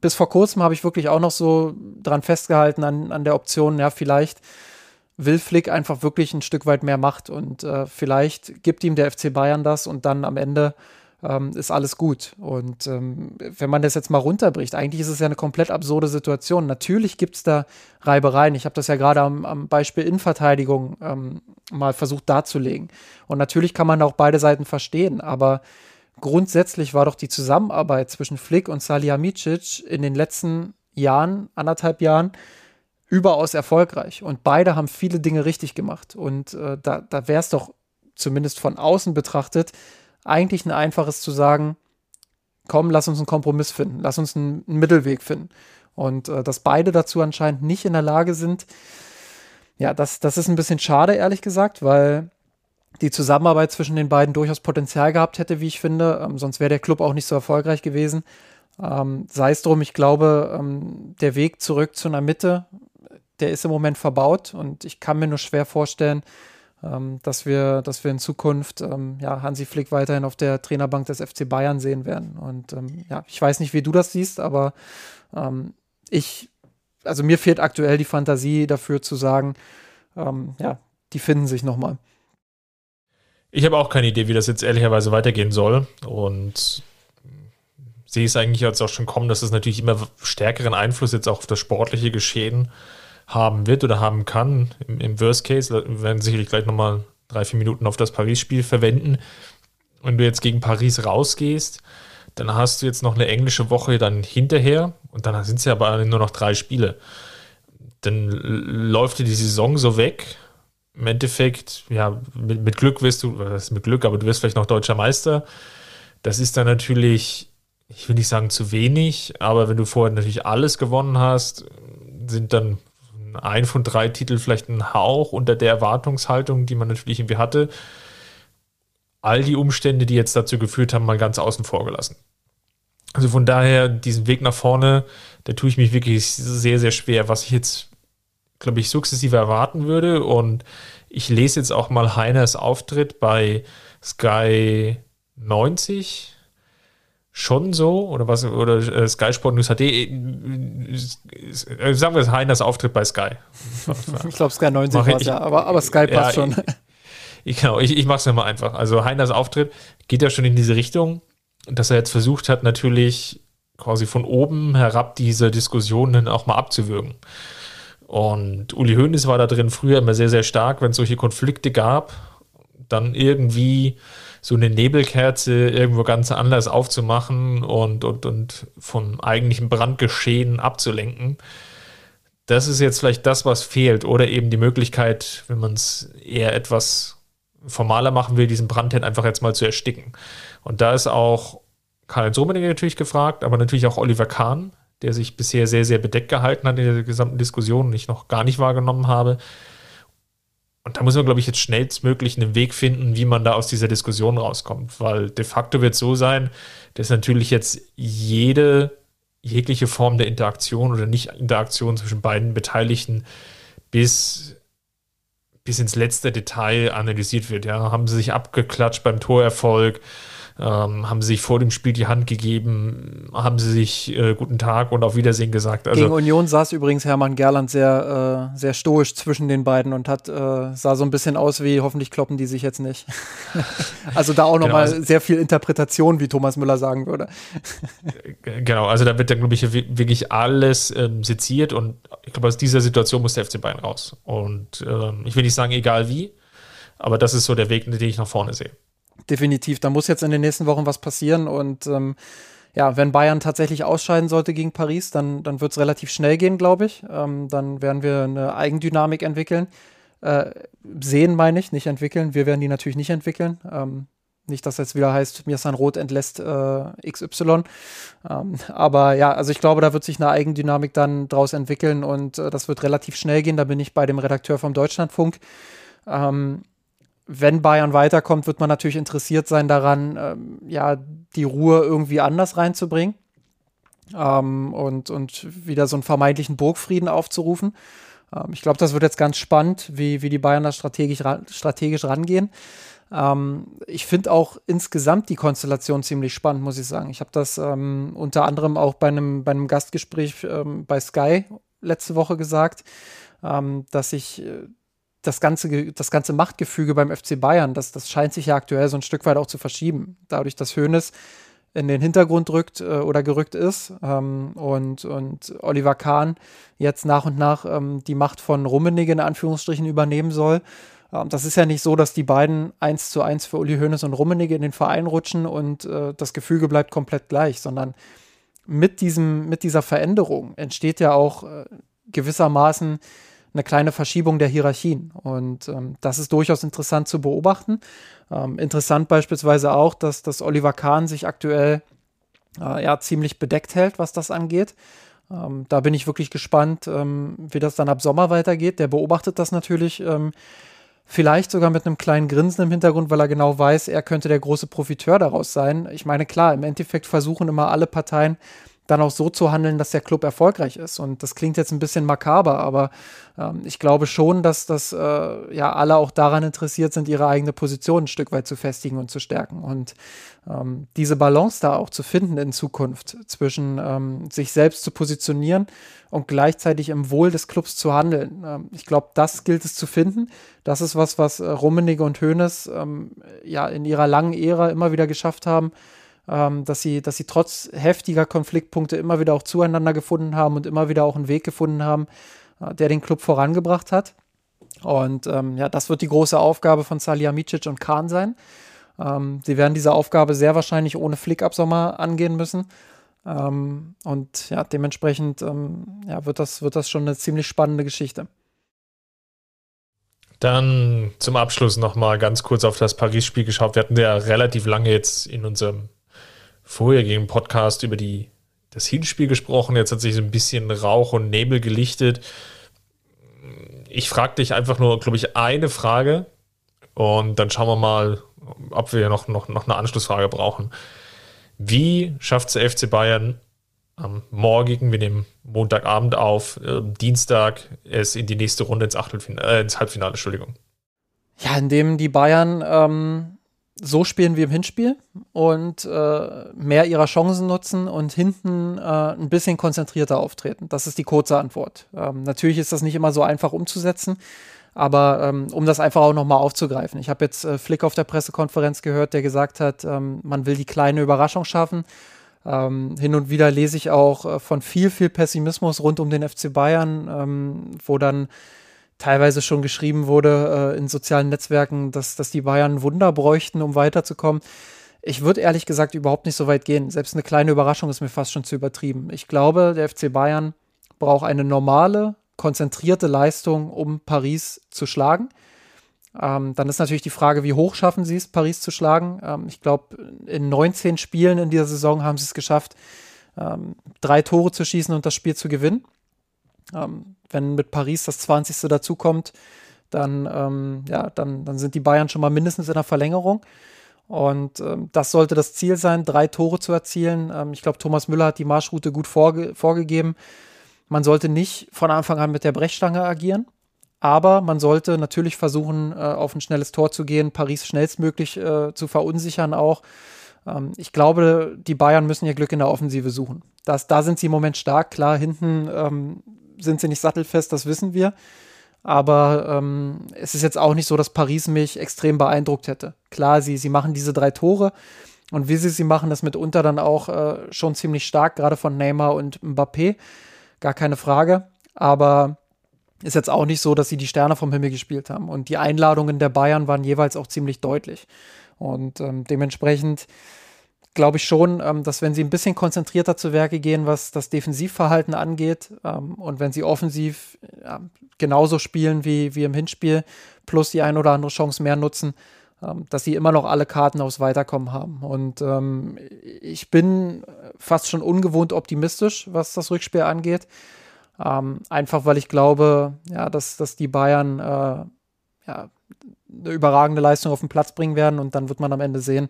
bis vor kurzem habe ich wirklich auch noch so dran festgehalten an, an der Option, ja, vielleicht will Flick einfach wirklich ein Stück weit mehr Macht und äh, vielleicht gibt ihm der FC Bayern das und dann am Ende ähm, ist alles gut. Und ähm, wenn man das jetzt mal runterbricht, eigentlich ist es ja eine komplett absurde Situation. Natürlich gibt es da Reibereien. Ich habe das ja gerade am, am, Beispiel Innenverteidigung ähm, mal versucht darzulegen. Und natürlich kann man auch beide Seiten verstehen, aber grundsätzlich war doch die Zusammenarbeit zwischen Flick und Salihamidzic in den letzten Jahren, anderthalb Jahren, überaus erfolgreich. Und beide haben viele Dinge richtig gemacht. Und äh, da, da wäre es doch zumindest von außen betrachtet eigentlich ein einfaches zu sagen, komm, lass uns einen Kompromiss finden, lass uns einen, Mittelweg finden. Und äh, dass beide dazu anscheinend nicht in der Lage sind, ja, das, das ist ein bisschen schade, ehrlich gesagt, weil die Zusammenarbeit zwischen den beiden durchaus Potenzial gehabt hätte, wie ich finde. Ähm, sonst wäre der Club auch nicht so erfolgreich gewesen. Ähm, sei es drum, ich glaube, ähm, der Weg zurück zu einer Mitte, der ist im Moment verbaut und ich kann mir nur schwer vorstellen, dass, wir, dass wir in Zukunft ähm, ja, Hansi Flick weiterhin auf der Trainerbank des FC Bayern sehen werden. Und ähm, ja, ich weiß nicht, wie du das siehst, aber ähm, ich, also mir fehlt aktuell die Fantasie dafür zu sagen, ja, die finden sich nochmal. Ich habe auch keine Idee, wie das jetzt ehrlicherweise weitergehen soll. Und sehe es eigentlich jetzt auch schon kommen, dass es natürlich immer stärkeren Einfluss jetzt auch auf das sportliche Geschehen haben wird oder haben kann. Im, im Worst Case werden sicherlich gleich nochmal drei, vier Minuten auf das Paris-Spiel verwenden. Wenn du jetzt gegen Paris rausgehst, dann hast du jetzt noch eine englische Woche dann hinterher und dann sind es ja aber nur noch drei Spiele. Dann läuft dir die Saison so weg im Endeffekt, ja, mit, mit Glück wirst du, was ist mit Glück, aber du wirst vielleicht noch deutscher Meister. Das ist dann natürlich, ich will nicht sagen zu wenig, aber wenn du vorher natürlich alles gewonnen hast, sind dann ein von drei Titeln vielleicht ein Hauch unter der Erwartungshaltung, die man natürlich irgendwie hatte. All die Umstände, die jetzt dazu geführt haben, mal ganz außen vor gelassen. Also von daher, diesen Weg nach vorne, da tue ich mich wirklich sehr, sehr schwer. Was ich jetzt glaube ich, sukzessive erwarten würde. Und ich lese jetzt auch mal Heiners Auftritt bei Sky 90 schon so? Oder was oder äh, Sky Sport News HD äh, äh, sagen wir es Heiners Auftritt bei Sky. Ich glaube Sky 90 war es ja aber, aber Sky passt ja, schon. Ich, genau ich, ich mache es mal einfach. Also Heiners Auftritt geht ja schon in diese Richtung dass er jetzt versucht hat natürlich quasi von oben herab diese Diskussionen auch mal abzuwürgen. Und Uli Hoeneß war da drin früher immer sehr, sehr stark, wenn es solche Konflikte gab, dann irgendwie so eine Nebelkerze irgendwo ganz anders aufzumachen und, und, und vom eigentlichen Brandgeschehen abzulenken. Das ist jetzt vielleicht das, was fehlt. Oder eben die Möglichkeit, wenn man es eher etwas formaler machen will, diesen Brandherd einfach jetzt mal zu ersticken. Und da ist auch Karl-Heinz Rummenigge natürlich gefragt, aber natürlich auch Oliver Kahn, der sich bisher sehr, sehr bedeckt gehalten hat in der gesamten Diskussion und ich noch gar nicht wahrgenommen habe. Und da muss man, glaube ich, jetzt schnellstmöglich einen Weg finden, wie man da aus dieser Diskussion rauskommt. Weil de facto wird es so sein, dass natürlich jetzt jede, jegliche Form der Interaktion oder Nicht-Interaktion zwischen beiden Beteiligten bis, bis ins letzte Detail analysiert wird. Ja, haben sie sich abgeklatscht beim Torerfolg? Ähm, haben sie sich vor dem Spiel die Hand gegeben, haben sie sich äh, guten Tag und auf Wiedersehen gesagt. Also, Gegen Union saß übrigens Hermann Gerland sehr, äh, sehr stoisch zwischen den beiden und hat, äh, sah so ein bisschen aus wie, hoffentlich kloppen die sich jetzt nicht. also da auch nochmal genau, also, sehr viel Interpretation, wie Thomas Müller sagen würde. genau, also da wird dann, glaube ich, wirklich alles ähm, seziert und ich glaube, aus dieser Situation muss der FC Bayern raus. Und ähm, ich will nicht sagen, egal wie, aber das ist so der Weg, den ich nach vorne sehe definitiv. Da muss jetzt in den nächsten Wochen was passieren und ähm, ja, wenn Bayern tatsächlich ausscheiden sollte gegen Paris, dann, dann wird es relativ schnell gehen, glaube ich. Ähm, dann werden wir eine Eigendynamik entwickeln. Äh, sehen, meine ich, nicht entwickeln. Wir werden die natürlich nicht entwickeln. Ähm, nicht, dass jetzt wieder heißt, Mirsan Roth entlässt äh, XY. Ähm, aber ja, also ich glaube, da wird sich eine Eigendynamik dann draus entwickeln und äh, das wird relativ schnell gehen. Da bin ich bei dem Redakteur vom Deutschlandfunk. Ähm, wenn Bayern weiterkommt, wird man natürlich interessiert sein daran, ähm, ja, die Ruhe irgendwie anders reinzubringen ähm, und, und wieder so einen vermeintlichen Burgfrieden aufzurufen. Ähm, ich glaube, das wird jetzt ganz spannend, wie, wie die Bayern da strategisch, strategisch rangehen. Ähm, ich finde auch insgesamt die Konstellation ziemlich spannend, muss ich sagen. Ich habe das ähm, unter anderem auch bei einem, bei einem Gastgespräch ähm, bei Sky letzte Woche gesagt, dass ich äh, das ganze, das ganze Machtgefüge beim FC Bayern, das, das scheint sich ja aktuell so ein Stück weit auch zu verschieben. Dadurch, dass Hoeneß in den Hintergrund rückt äh, oder gerückt ist ähm, und, und Oliver Kahn jetzt nach und nach ähm, die Macht von Rummenigge in Anführungsstrichen übernehmen soll. Ähm, das ist ja nicht so, dass die beiden eins zu eins für Uli Hoeneß und Rummenigge in den Verein rutschen und äh, das Gefüge bleibt komplett gleich, sondern mit, diesem, mit dieser Veränderung entsteht ja auch äh, gewissermaßen eine kleine Verschiebung der Hierarchien. Und ähm, das ist durchaus interessant zu beobachten. Ähm, interessant beispielsweise auch, dass, dass Oliver Kahn sich aktuell äh, ja, ziemlich bedeckt hält, was das angeht. Ähm, da bin ich wirklich gespannt, ähm, wie das dann ab Sommer weitergeht. Der beobachtet das natürlich ähm, Vielleicht sogar mit einem kleinen Grinsen im Hintergrund, weil er genau weiß, er könnte der große Profiteur daraus sein. Ich meine, klar, im Endeffekt versuchen immer alle Parteien dann auch so zu handeln, dass der Club erfolgreich ist. Und das klingt jetzt ein bisschen makaber, aber ähm, ich glaube schon, dass das äh, ja alle auch daran interessiert sind, ihre eigene Position ein Stück weit zu festigen und zu stärken. Und ähm, diese Balance da auch zu finden in Zukunft zwischen ähm, sich selbst zu positionieren und gleichzeitig im Wohl des Clubs zu handeln. Ähm, ich glaube, das gilt es zu finden. Das ist was, was äh, Rummenigge und Hoeneß ähm, ja in ihrer langen Ära immer wieder geschafft haben ähm, dass, sie, dass sie trotz heftiger Konfliktpunkte immer wieder auch zueinander gefunden haben und immer wieder auch einen Weg gefunden haben, äh, der den Club vorangebracht hat. Und ähm, ja, das wird die große Aufgabe von Salihamidzic und Kahn sein. Ähm, sie werden diese Aufgabe sehr wahrscheinlich ohne Flick ab Sommer angehen müssen. Ähm, und ja, dementsprechend ähm, ja, wird, das, wird das schon eine ziemlich spannende Geschichte. Dann zum Abschluss nochmal ganz kurz auf das Paris-Spiel geschaut. Wir hatten ja relativ lange jetzt in unserem vorherigen Podcast über die, das Hinspiel gesprochen. Jetzt hat sich so ein bisschen Rauch und Nebel gelichtet. Ich frage dich einfach nur, glaube ich, eine Frage und dann schauen wir mal, ob wir noch, noch, noch eine Anschlussfrage brauchen. Wie schafft es der FC Bayern am morgigen, wir nehmen Montagabend auf, äh, Dienstag es in die nächste Runde ins, äh, ins Halbfinale, Entschuldigung? Ja, indem die Bayern ähm, so spielen wie im Hinspiel und äh, mehr ihrer Chancen nutzen und hinten äh, ein bisschen konzentrierter auftreten. Das ist die kurze Antwort. Ähm, natürlich ist das nicht immer so einfach umzusetzen, aber ähm, um das einfach auch nochmal aufzugreifen. Ich habe jetzt äh, Flick auf der Pressekonferenz gehört, der gesagt hat, ähm, man will die kleine Überraschung schaffen. Ähm, hin und wieder lese ich auch äh, von viel, viel Pessimismus rund um den FC Bayern, ähm, wo dann teilweise schon geschrieben wurde äh, in sozialen Netzwerken, dass, dass die Bayern Wunder bräuchten, um weiterzukommen. Ich würde ehrlich gesagt überhaupt nicht so weit gehen. Selbst eine kleine Überraschung ist mir fast schon zu übertrieben. Ich glaube, der FC Bayern braucht eine normale, konzentrierte Leistung, um Paris zu schlagen. Ähm, dann ist natürlich die Frage, wie hoch schaffen sie es, Paris zu schlagen. Ähm, ich glaube, in 19 Spielen in dieser Saison haben sie es geschafft, ähm, drei Tore zu schießen und das Spiel zu gewinnen. Wenn mit Paris das 20. dazukommt, dann, ähm, ja, dann, dann sind die Bayern schon mal mindestens in der Verlängerung. Und ähm, das sollte das Ziel sein, drei Tore zu erzielen. Ähm, ich glaube, Thomas Müller hat die Marschroute gut vorge vorgegeben. Man sollte nicht von Anfang an mit der Brechstange agieren, aber man sollte natürlich versuchen, äh, auf ein schnelles Tor zu gehen, Paris schnellstmöglich äh, zu verunsichern auch. Ähm, ich glaube, die Bayern müssen ihr Glück in der Offensive suchen. Das, da sind sie im Moment stark. Klar, hinten ähm, sind sie nicht sattelfest, das wissen wir. Aber ähm, es ist jetzt auch nicht so, dass Paris mich extrem beeindruckt hätte. Klar, sie, sie machen diese drei Tore und wie sie sie machen, das mitunter dann auch äh, schon ziemlich stark, gerade von Neymar und Mbappé. Gar keine Frage. Aber ist jetzt auch nicht so, dass sie die Sterne vom Himmel gespielt haben. Und die Einladungen der Bayern waren jeweils auch ziemlich deutlich. Und ähm, dementsprechend glaube ich schon, ähm, dass wenn sie ein bisschen konzentrierter zu Werke gehen, was das Defensivverhalten angeht, ähm, und wenn sie offensiv äh, genauso spielen wie, wie im Hinspiel, plus die ein oder andere Chance mehr nutzen, ähm, dass sie immer noch alle Karten aufs Weiterkommen haben. Und ähm, ich bin fast schon ungewohnt optimistisch, was das Rückspiel angeht. Ähm, einfach weil ich glaube, ja, dass, dass die Bayern äh, ja, eine überragende Leistung auf den Platz bringen werden und dann wird man am Ende sehen,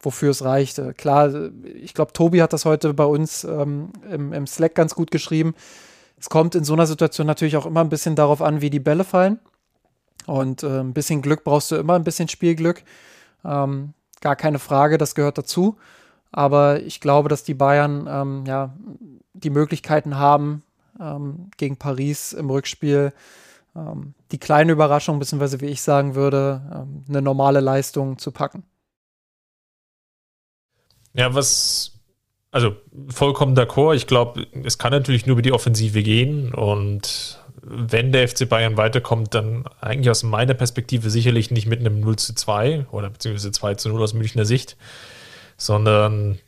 wofür es reicht. Äh, klar, ich glaube, Tobi hat das heute bei uns ähm, im, im, Slack ganz gut geschrieben. Es kommt in so einer Situation natürlich auch immer ein bisschen darauf an, wie die Bälle fallen. Und äh, ein bisschen Glück brauchst du immer, ein bisschen Spielglück. Ähm, gar keine Frage, das gehört dazu. Aber ich glaube, dass die Bayern ähm, ja, die Möglichkeiten haben, ähm, gegen Paris im Rückspiel ähm, die kleine Überraschung, beziehungsweise wie ich sagen würde, ähm, eine normale Leistung zu packen. Ja, was, also vollkommen d'accord. Ich glaube, es kann natürlich nur über die Offensive gehen und wenn der FC Bayern weiterkommt, dann eigentlich aus meiner Perspektive sicherlich nicht mit einem 0 zu 2 oder beziehungsweise 2 zu 0 aus Münchner Sicht, sondern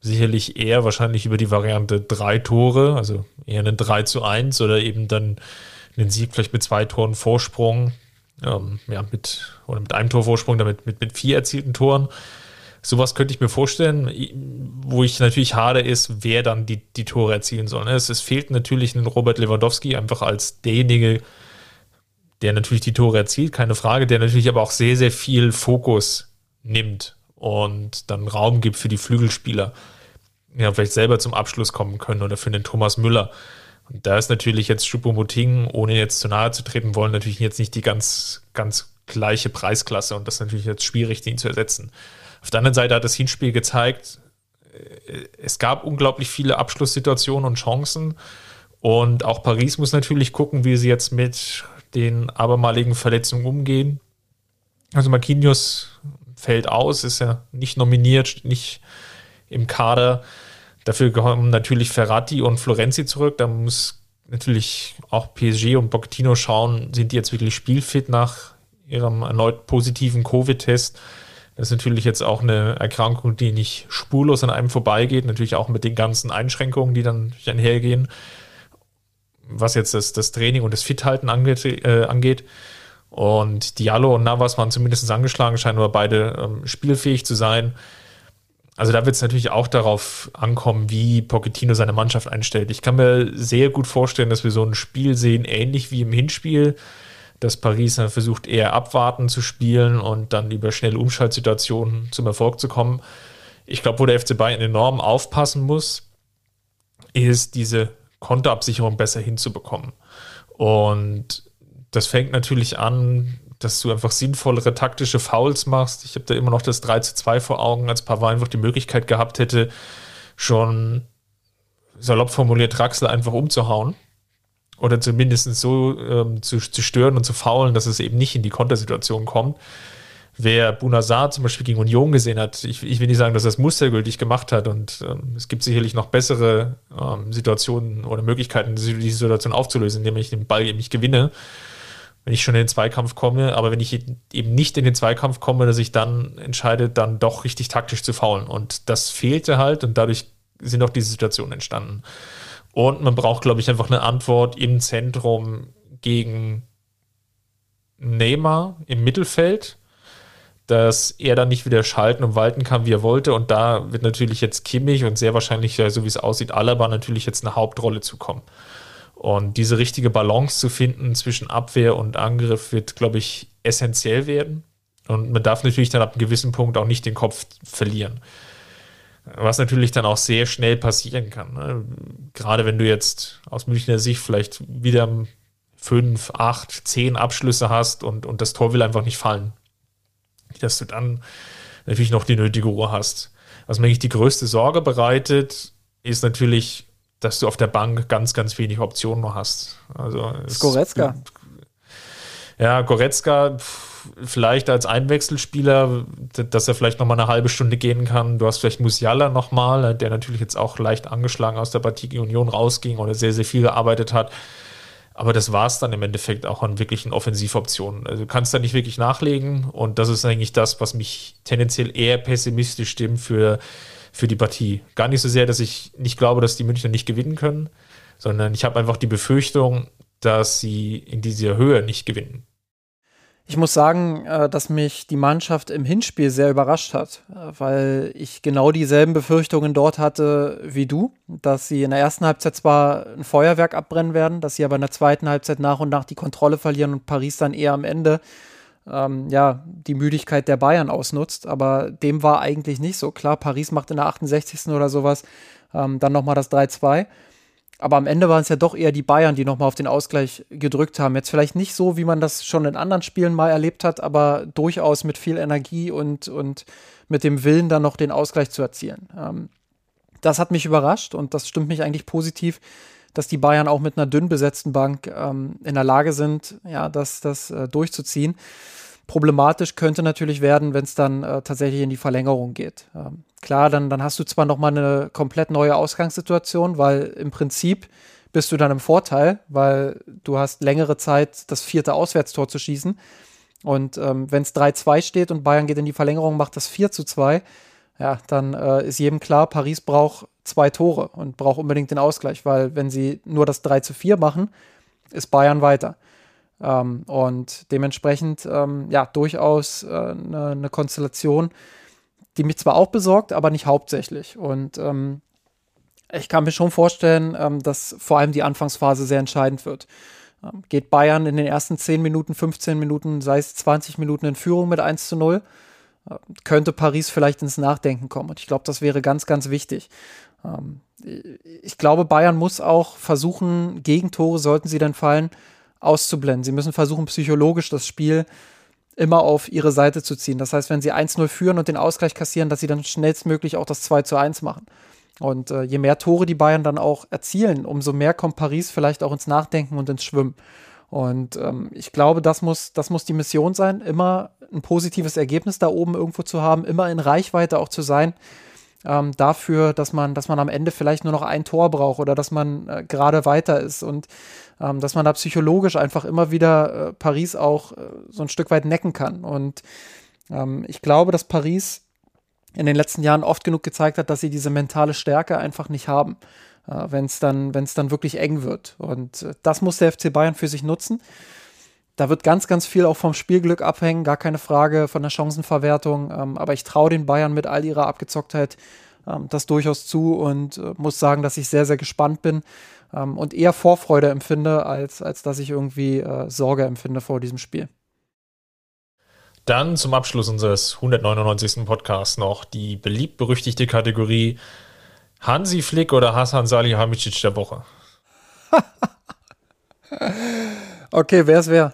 sicherlich eher wahrscheinlich über die Variante drei Tore, also eher einen 3 zu 1 oder eben dann einen Sieg vielleicht mit zwei Toren Vorsprung, ähm, ja, mit, oder mit einem Tor Vorsprung, damit mit, mit vier erzielten Toren. Sowas könnte ich mir vorstellen, wo ich natürlich hade ist, wer dann die, die Tore erzielen soll. Ne? Es, es fehlt natürlich ein Robert Lewandowski einfach als derjenige, der natürlich die Tore erzielt, keine Frage, der natürlich aber auch sehr, sehr viel Fokus nimmt und dann Raum gibt für die Flügelspieler, ja, vielleicht selber zum Abschluss kommen können oder für den Thomas Müller. Und da ist natürlich jetzt Choupo-Moting, ohne jetzt zu nahe zu treten wollen, natürlich jetzt nicht die ganz, ganz gleiche Preisklasse und das ist natürlich jetzt schwierig, den zu ersetzen. Auf der anderen Seite hat das Hinspiel gezeigt, äh, es gab unglaublich viele Abschlusssituationen und Chancen und auch Paris muss natürlich gucken, wie sie jetzt mit den abermaligen Verletzungen umgehen. Also Marquinhos fällt aus, ist ja nicht nominiert, nicht im Kader. Dafür kommen natürlich Ferrati und Florenzi zurück. Da muss natürlich auch PSG und Pochettino schauen, sind die jetzt wirklich spielfit nach ihrem erneut positiven Covid-Test. Das ist natürlich jetzt auch eine Erkrankung, die nicht spurlos an einem vorbeigeht, natürlich auch mit den ganzen Einschränkungen, die dann einhergehen was jetzt das, das Training und das Fithalten angeht, äh, angeht. Und Diallo und Navas waren zumindest angeschlagen, scheinen aber beide ähm, spielfähig zu sein. Also da wird es natürlich auch darauf ankommen, wie Pochettino seine Mannschaft einstellt. Ich kann mir sehr gut vorstellen, dass wir so ein Spiel sehen, ähnlich wie im Hinspiel, dass Paris versucht, eher abwarten zu spielen und dann über schnelle Umschaltsituationen zum Erfolg zu kommen. Ich glaube, wo der FC Bayern enorm aufpassen muss, ist diese Kontoabsicherung besser hinzubekommen. Und das fängt natürlich an, dass du einfach sinnvollere taktische Fouls machst. Ich habe da immer noch das 3 zu 2 vor Augen, als Pavard einfach die Möglichkeit gehabt hätte, schon salopp formuliert Draxler einfach umzuhauen. Oder zumindest so ähm, zu, zu stören und zu faulen, dass es eben nicht in die Kontersituation kommt. Wer Bunazar zum Beispiel gegen Union gesehen hat, ich, ich will nicht sagen, dass er es mustergültig gemacht hat und ähm, es gibt sicherlich noch bessere ähm, Situationen oder Möglichkeiten, diese Situation aufzulösen, indem ich den Ball eben nicht gewinne, wenn ich schon in den Zweikampf komme, aber wenn ich eben nicht in den Zweikampf komme, dass ich dann entscheide, dann doch richtig taktisch zu faulen. Und das fehlte halt und dadurch sind auch diese Situationen entstanden. Und man braucht, glaube ich, einfach eine Antwort im Zentrum gegen Neymar im Mittelfeld dass er dann nicht wieder schalten und walten kann, wie er wollte. Und da wird natürlich jetzt Kimmich und sehr wahrscheinlich, so wie es aussieht, Alaba natürlich jetzt eine Hauptrolle zukommen. Und diese richtige Balance zu finden zwischen Abwehr und Angriff wird, glaube ich, essentiell werden. Und man darf natürlich dann ab einem gewissen Punkt auch nicht den Kopf verlieren. Was natürlich dann auch sehr schnell passieren kann. Ne? Gerade wenn du jetzt aus Münchner Sicht vielleicht wieder fünf, acht, zehn Abschlüsse hast und, und das Tor will einfach nicht fallen dass du dann natürlich noch die nötige Ruhe hast. Was mir eigentlich die größte Sorge bereitet, ist natürlich, dass du auf der Bank ganz, ganz wenig Optionen noch hast. Also Goretzka. Ja, Goretzka vielleicht als Einwechselspieler, dass er vielleicht noch mal eine halbe Stunde gehen kann. Du hast vielleicht Musiala noch mal, der natürlich jetzt auch leicht angeschlagen aus der Partie Union rausging oder sehr, sehr viel gearbeitet hat. Aber das war es dann im Endeffekt auch an wirklichen Offensivoptionen. Also du kannst da nicht wirklich nachlegen und das ist eigentlich das, was mich tendenziell eher pessimistisch stimmt für, für die Partie. Gar nicht so sehr, dass ich nicht glaube, dass die Münchner nicht gewinnen können, sondern ich habe einfach die Befürchtung, dass sie in dieser Höhe nicht gewinnen. Ich muss sagen, äh, dass mich die Mannschaft im Hinspiel sehr überrascht hat, äh, weil ich genau dieselben Befürchtungen dort hatte wie du, dass sie in der ersten Halbzeit zwar ein Feuerwerk abbrennen werden, dass sie aber in der zweiten Halbzeit nach und nach die Kontrolle verlieren und Paris dann eher am Ende ähm, ja, die Müdigkeit der Bayern ausnutzt. Aber dem war eigentlich nicht so. Klar, Paris macht in der 68. oder sowas ähm, dann nochmal das 3-2. Aber am Ende waren es ja doch eher die Bayern, die nochmal auf den Ausgleich gedrückt haben. Jetzt vielleicht nicht so, wie man das schon in anderen Spielen mal erlebt hat, aber durchaus mit viel Energie und, und mit dem Willen, dann noch den Ausgleich zu erzielen. Ähm, das hat mich überrascht und das stimmt mich eigentlich positiv, dass die Bayern auch mit einer dünn besetzten Bank ähm, in der Lage sind, ja, das, das äh, durchzuziehen. Problematisch könnte natürlich werden, wenn es dann äh, tatsächlich in die Verlängerung geht. Ähm, klar, dann, dann hast du zwar nochmal eine komplett neue Ausgangssituation, weil im Prinzip bist du dann im Vorteil, weil du hast längere Zeit, das vierte Auswärtstor zu schießen. Und ähm, wenn es 3-2 steht und Bayern geht in die Verlängerung, macht das 4 zu 2, ja, dann äh, ist jedem klar, Paris braucht zwei Tore und braucht unbedingt den Ausgleich, weil wenn sie nur das 3 zu 4 machen, ist Bayern weiter. Ähm, und dementsprechend, ähm, ja, durchaus eine äh, ne Konstellation, die mich zwar auch besorgt, aber nicht hauptsächlich. Und ähm, ich kann mir schon vorstellen, ähm, dass vor allem die Anfangsphase sehr entscheidend wird. Ähm, geht Bayern in den ersten 10 Minuten, 15 Minuten, sei es 20 Minuten in Führung mit 1 zu 0, äh, könnte Paris vielleicht ins Nachdenken kommen. Und ich glaube, das wäre ganz, ganz wichtig. Ähm, ich glaube, Bayern muss auch versuchen, Gegentore, sollten sie dann fallen, auszublenden. Sie müssen versuchen, psychologisch das Spiel immer auf ihre Seite zu ziehen. Das heißt, wenn sie 1-0 führen und den Ausgleich kassieren, dass sie dann schnellstmöglich auch das 2 zu 1 machen. Und äh, je mehr Tore die Bayern dann auch erzielen, umso mehr kommt Paris vielleicht auch ins Nachdenken und ins Schwimmen. Und ähm, ich glaube, das muss, das muss die Mission sein, immer ein positives Ergebnis da oben irgendwo zu haben, immer in Reichweite auch zu sein, ähm, dafür, dass man, dass man am Ende vielleicht nur noch ein Tor braucht oder dass man äh, gerade weiter ist und ähm, dass man da psychologisch einfach immer wieder äh, Paris auch äh, so ein Stück weit necken kann. Und ähm, ich glaube, dass Paris in den letzten Jahren oft genug gezeigt hat, dass sie diese mentale Stärke einfach nicht haben, äh, wenn es dann, wenn es dann wirklich eng wird. Und äh, das muss der FC Bayern für sich nutzen. Da wird ganz, ganz viel auch vom Spielglück abhängen, gar keine Frage von der Chancenverwertung. Ähm, aber ich traue den Bayern mit all ihrer Abgezocktheit ähm, das durchaus zu und äh, muss sagen, dass ich sehr, sehr gespannt bin ähm, und eher Vorfreude empfinde, als, als dass ich irgendwie äh, Sorge empfinde vor diesem Spiel. Dann zum Abschluss unseres 199. Podcasts noch die beliebt-berüchtigte Kategorie Hansi Flick oder Hasan Salihamidzic der Woche. okay, wer ist wer?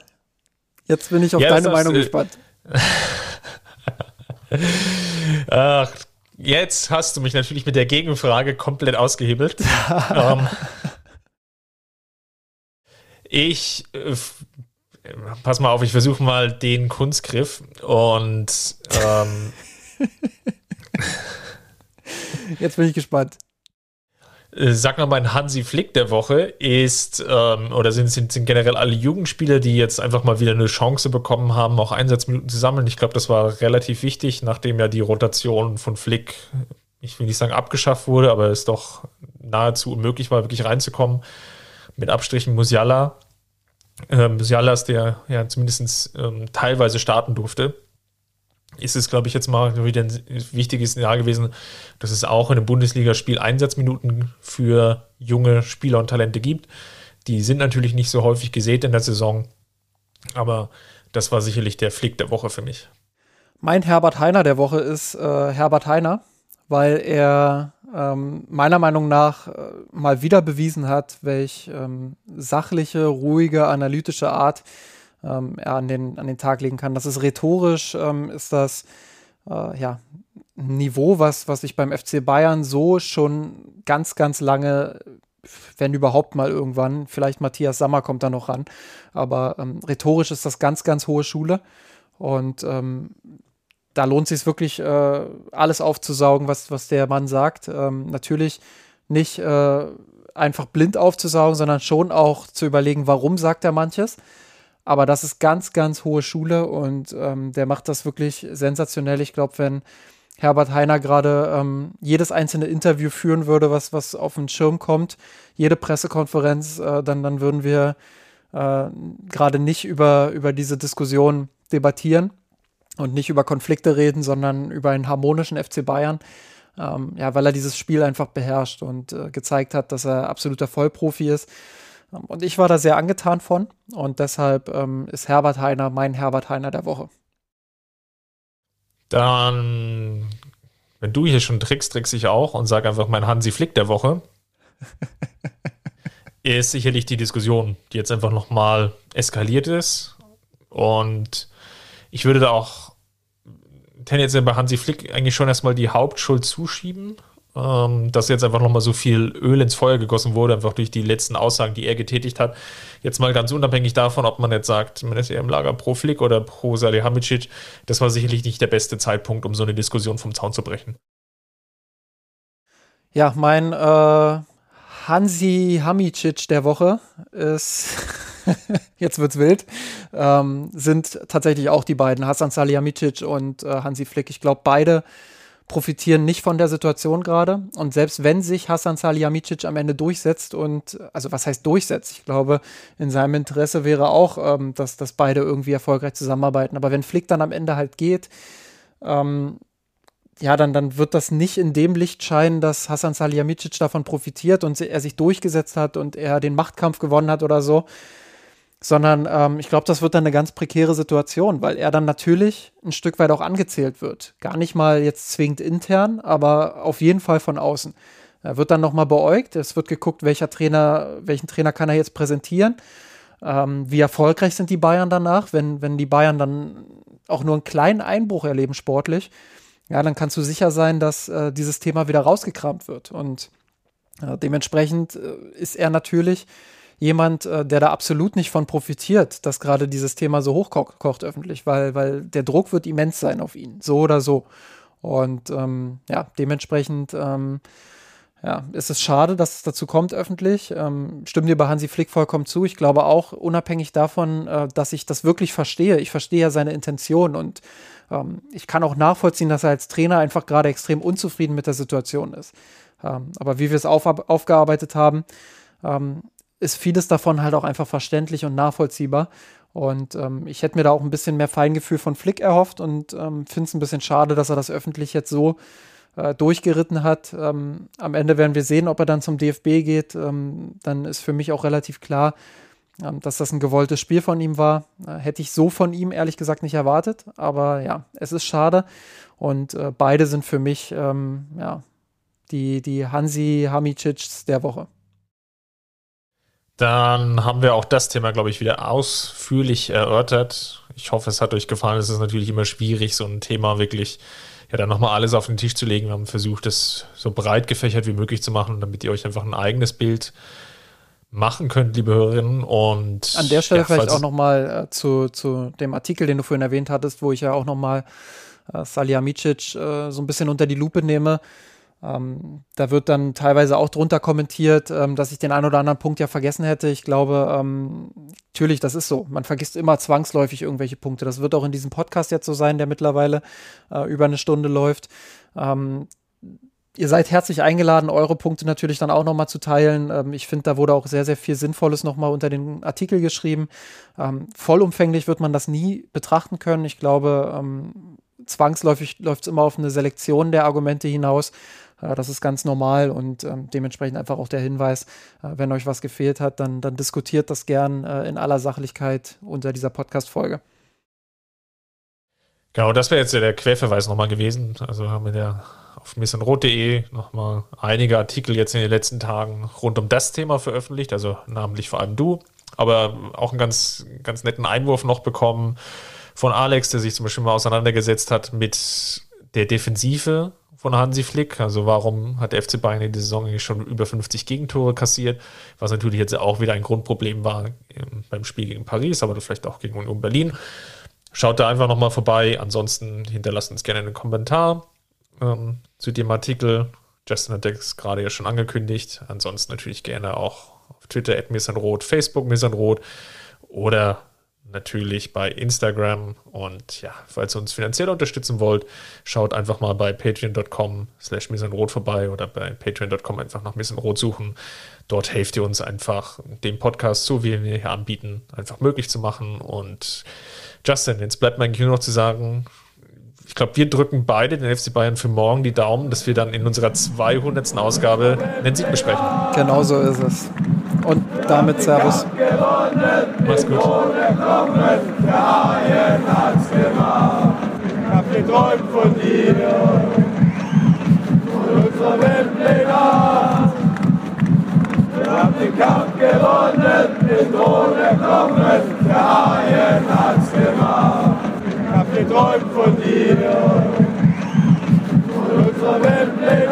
Jetzt bin ich auf ja, deine Meinung das, gespannt. Ach, jetzt hast du mich natürlich mit der Gegenfrage komplett ausgehebelt. ähm, ich, äh, pass mal auf, ich versuche mal den Kunstgriff und ähm, jetzt bin ich gespannt. Äh, sag mal, mein Hansi Flick der Woche ist, ähm, oder sind, sind, sind generell alle Jugendspieler, die jetzt einfach mal wieder eine Chance bekommen haben, auch Einsatzminuten zu sammeln. Ich glaube, das war relativ wichtig, nachdem ja die Rotation von Flick, ich will nicht sagen abgeschafft wurde, aber es doch nahezu unmöglich war, wirklich reinzukommen. Mit Abstrichen Musiala. Ähm, Musiala ist der ja zumindest ähm, teilweise starten durfte ist es, glaube ich, jetzt mal wieder ein wichtiges Signal gewesen, dass es auch in einem Bundesligaspiel Einsatzminuten für junge Spieler und Talente gibt. Die sind natürlich nicht so häufig gesät in der Saison, aber das war sicherlich der Flick der Woche für mich. Mein Herbert Heiner der Woche ist äh, Herbert Heiner, weil er ähm, meiner Meinung nach äh, mal wieder bewiesen hat, welch ähm, sachliche, ruhige, analytische Art ähm, er an den, an den Tag legen kann. Das ist rhetorisch, ähm, ist das äh, ja, ein Niveau, was, was ich beim FC Bayern so schon ganz, ganz lange, wenn überhaupt mal irgendwann, vielleicht Matthias Sammer kommt da noch ran, aber ähm, rhetorisch ist das ganz, ganz hohe Schule und ähm, da lohnt sich wirklich, äh, alles aufzusaugen, was, was der Mann sagt. Ähm, natürlich nicht äh, einfach blind aufzusaugen, sondern schon auch zu überlegen, warum sagt er manches. Aber das ist ganz, ganz hohe Schule und ähm, der macht das wirklich sensationell. Ich glaube, wenn Herbert Heiner gerade ähm, jedes einzelne Interview führen würde, was, was auf den Schirm kommt, jede Pressekonferenz, äh, dann, dann würden wir äh, gerade nicht über, über diese Diskussion debattieren und nicht über Konflikte reden, sondern über einen harmonischen FC Bayern. Ähm, ja, weil er dieses Spiel einfach beherrscht und äh, gezeigt hat, dass er absoluter Vollprofi ist. Und ich war da sehr angetan von und deshalb ähm, ist Herbert Heiner mein Herbert Heiner der Woche. Dann, wenn du hier schon trickst, trickst ich auch und sage einfach mein Hansi Flick der Woche. ist sicherlich die Diskussion, die jetzt einfach nochmal eskaliert ist. Und ich würde da auch tendenziell bei Hansi Flick eigentlich schon erstmal die Hauptschuld zuschieben ähm, dass jetzt einfach nochmal so viel Öl ins Feuer gegossen wurde, einfach durch die letzten Aussagen, die er getätigt hat. Jetzt mal ganz unabhängig davon, ob man jetzt sagt, man ist eher im Lager pro Flick oder pro Salihamidzic, das war sicherlich nicht der beste Zeitpunkt, um so eine Diskussion vom Zaun zu brechen. Ja, mein äh, Hansi Hamicic der Woche ist, jetzt wird's wild, ähm, sind tatsächlich auch die beiden, Hassan Salihamidzic und äh, Hansi Flick. Ich glaube, beide profitieren nicht von der Situation gerade. Und selbst wenn sich Hassan Salihamidzic am Ende durchsetzt und, also was heißt durchsetzt? Ich glaube, in seinem Interesse wäre auch, ähm, dass, dass beide irgendwie erfolgreich zusammenarbeiten. Aber wenn Flick dann am Ende halt geht, ähm, ja, dann, dann wird das nicht in dem Licht scheinen, dass Hassan Salihamidzic davon profitiert und er sich durchgesetzt hat und er den Machtkampf gewonnen hat oder so. Sondern ähm, ich glaube, das wird dann eine ganz prekäre Situation, weil er dann natürlich ein Stück weit auch angezählt wird. Gar nicht mal jetzt zwingend intern, aber auf jeden Fall von außen. Er wird dann nochmal beäugt, es wird geguckt, welcher Trainer, welchen Trainer kann er jetzt präsentieren. Ähm, wie erfolgreich sind die Bayern danach, wenn, wenn die Bayern dann auch nur einen kleinen Einbruch erleben sportlich, ja, dann kannst du sicher sein, dass äh, dieses Thema wieder rausgekramt wird. Und äh, dementsprechend äh, ist er natürlich jemand, äh, der da absolut nicht von profitiert, dass gerade dieses Thema so hochkocht öffentlich, weil, weil der Druck wird immens sein auf ihn, so oder so. Und ähm, ja, dementsprechend ähm, ja, ist es schade, dass es dazu kommt öffentlich. Ähm, stimmt dir bei Hansi Flick vollkommen zu. Ich glaube auch, unabhängig davon, äh, dass ich das wirklich verstehe. Ich verstehe ja seine Intention und ähm, ich kann auch nachvollziehen, dass er als Trainer einfach gerade extrem unzufrieden mit der Situation ist. Ähm, aber wie wir es auf, aufgearbeitet haben, ähm, ist vieles davon halt auch einfach verständlich und nachvollziehbar. Und ähm, ich hätte mir da auch ein bisschen mehr Feingefühl von Flick erhofft und ähm, finde es ein bisschen schade, dass er das öffentlich jetzt so äh, durchgeritten hat. Ähm, am Ende werden wir sehen, ob er dann zum DFB geht. Ähm, dann ist für mich auch relativ klar, ähm, dass das ein gewolltes Spiel von ihm war. Äh, hätte ich so von ihm ehrlich gesagt nicht erwartet. Aber ja, es ist schade. Und äh, beide sind für mich ähm, ja, die, die Hansi Hamicics der Woche. Dann haben wir auch das Thema, glaube ich, wieder ausführlich erörtert. Ich hoffe, es hat euch gefallen. Es ist natürlich immer schwierig, so ein Thema wirklich ja dann nochmal alles auf den Tisch zu legen. Wir haben versucht, das so breit gefächert wie möglich zu machen, damit ihr euch einfach ein eigenes Bild machen könnt, liebe Hörerinnen. Und an der Stelle ja, vielleicht auch nochmal äh, zu, zu dem Artikel, den du vorhin erwähnt hattest, wo ich ja auch nochmal äh, Salihamidzic äh, so ein bisschen unter die Lupe nehme. Ähm, da wird dann teilweise auch drunter kommentiert, ähm, dass ich den einen oder anderen Punkt ja vergessen hätte. Ich glaube, ähm, natürlich, das ist so. Man vergisst immer zwangsläufig irgendwelche Punkte. Das wird auch in diesem Podcast jetzt so sein, der mittlerweile äh, über eine Stunde läuft. Ähm, ihr seid herzlich eingeladen, eure Punkte natürlich dann auch nochmal zu teilen. Ähm, ich finde, da wurde auch sehr, sehr viel Sinnvolles nochmal unter den Artikel geschrieben. Ähm, vollumfänglich wird man das nie betrachten können. Ich glaube, zwangsläufig läuft es immer auf eine Selektion der Argumente hinaus. Äh, das ist ganz normal und ähm, dementsprechend einfach auch der Hinweis, äh, wenn euch was gefehlt hat, dann, dann diskutiert das gern äh, in aller Sachlichkeit unter dieser Podcast-Folge. Genau, das wäre jetzt der Querverweis nochmal gewesen. Also haben wir ja auf missenrot.de nochmal einige Artikel jetzt in den letzten Tagen rund um das Thema veröffentlicht, also namentlich vor allem du, aber auch einen ganz, ganz netten Einwurf noch bekommen von Alex, der sich zum Beispiel mal auseinandergesetzt hat mit der Defensive von Hansi Flick. Also warum hat der FC Bayern der Saison schon über 50 Gegentore kassiert, was natürlich jetzt auch wieder ein Grundproblem war beim Spiel gegen Paris, aber vielleicht auch gegen Union Berlin. Schaut da einfach nochmal vorbei. Ansonsten hinterlasst uns gerne einen Kommentar ähm, zu dem Artikel. Justin hat es gerade ja schon angekündigt. Ansonsten natürlich gerne auch auf Twitter at Missanrot, Facebook Missanrot oder natürlich bei Instagram. Und ja, falls ihr uns finanziell unterstützen wollt, schaut einfach mal bei patreon.com slash misanrot vorbei oder bei patreon.com einfach nach misanrot suchen. Dort helft ihr uns einfach, den Podcast, so wie wir hier anbieten, einfach möglich zu machen. Und Justin, jetzt bleibt mir eigentlich nur noch zu sagen, ich glaube, wir drücken beide den FC Bayern für morgen die Daumen, dass wir dann in unserer 200. Ausgabe den Sieg besprechen. Genau so ist es. Und damit Servus. Mach's gut. Ich hab geträumt von dir und unserer Weltpläne. Wir haben den Kampf gewonnen, den Thron erkommen, der Haien hat's gemacht. Ich hab geträumt von dir und unserer Weltpläne.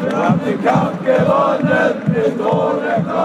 Wir haben den Kampf gewonnen, den Thron erkommen.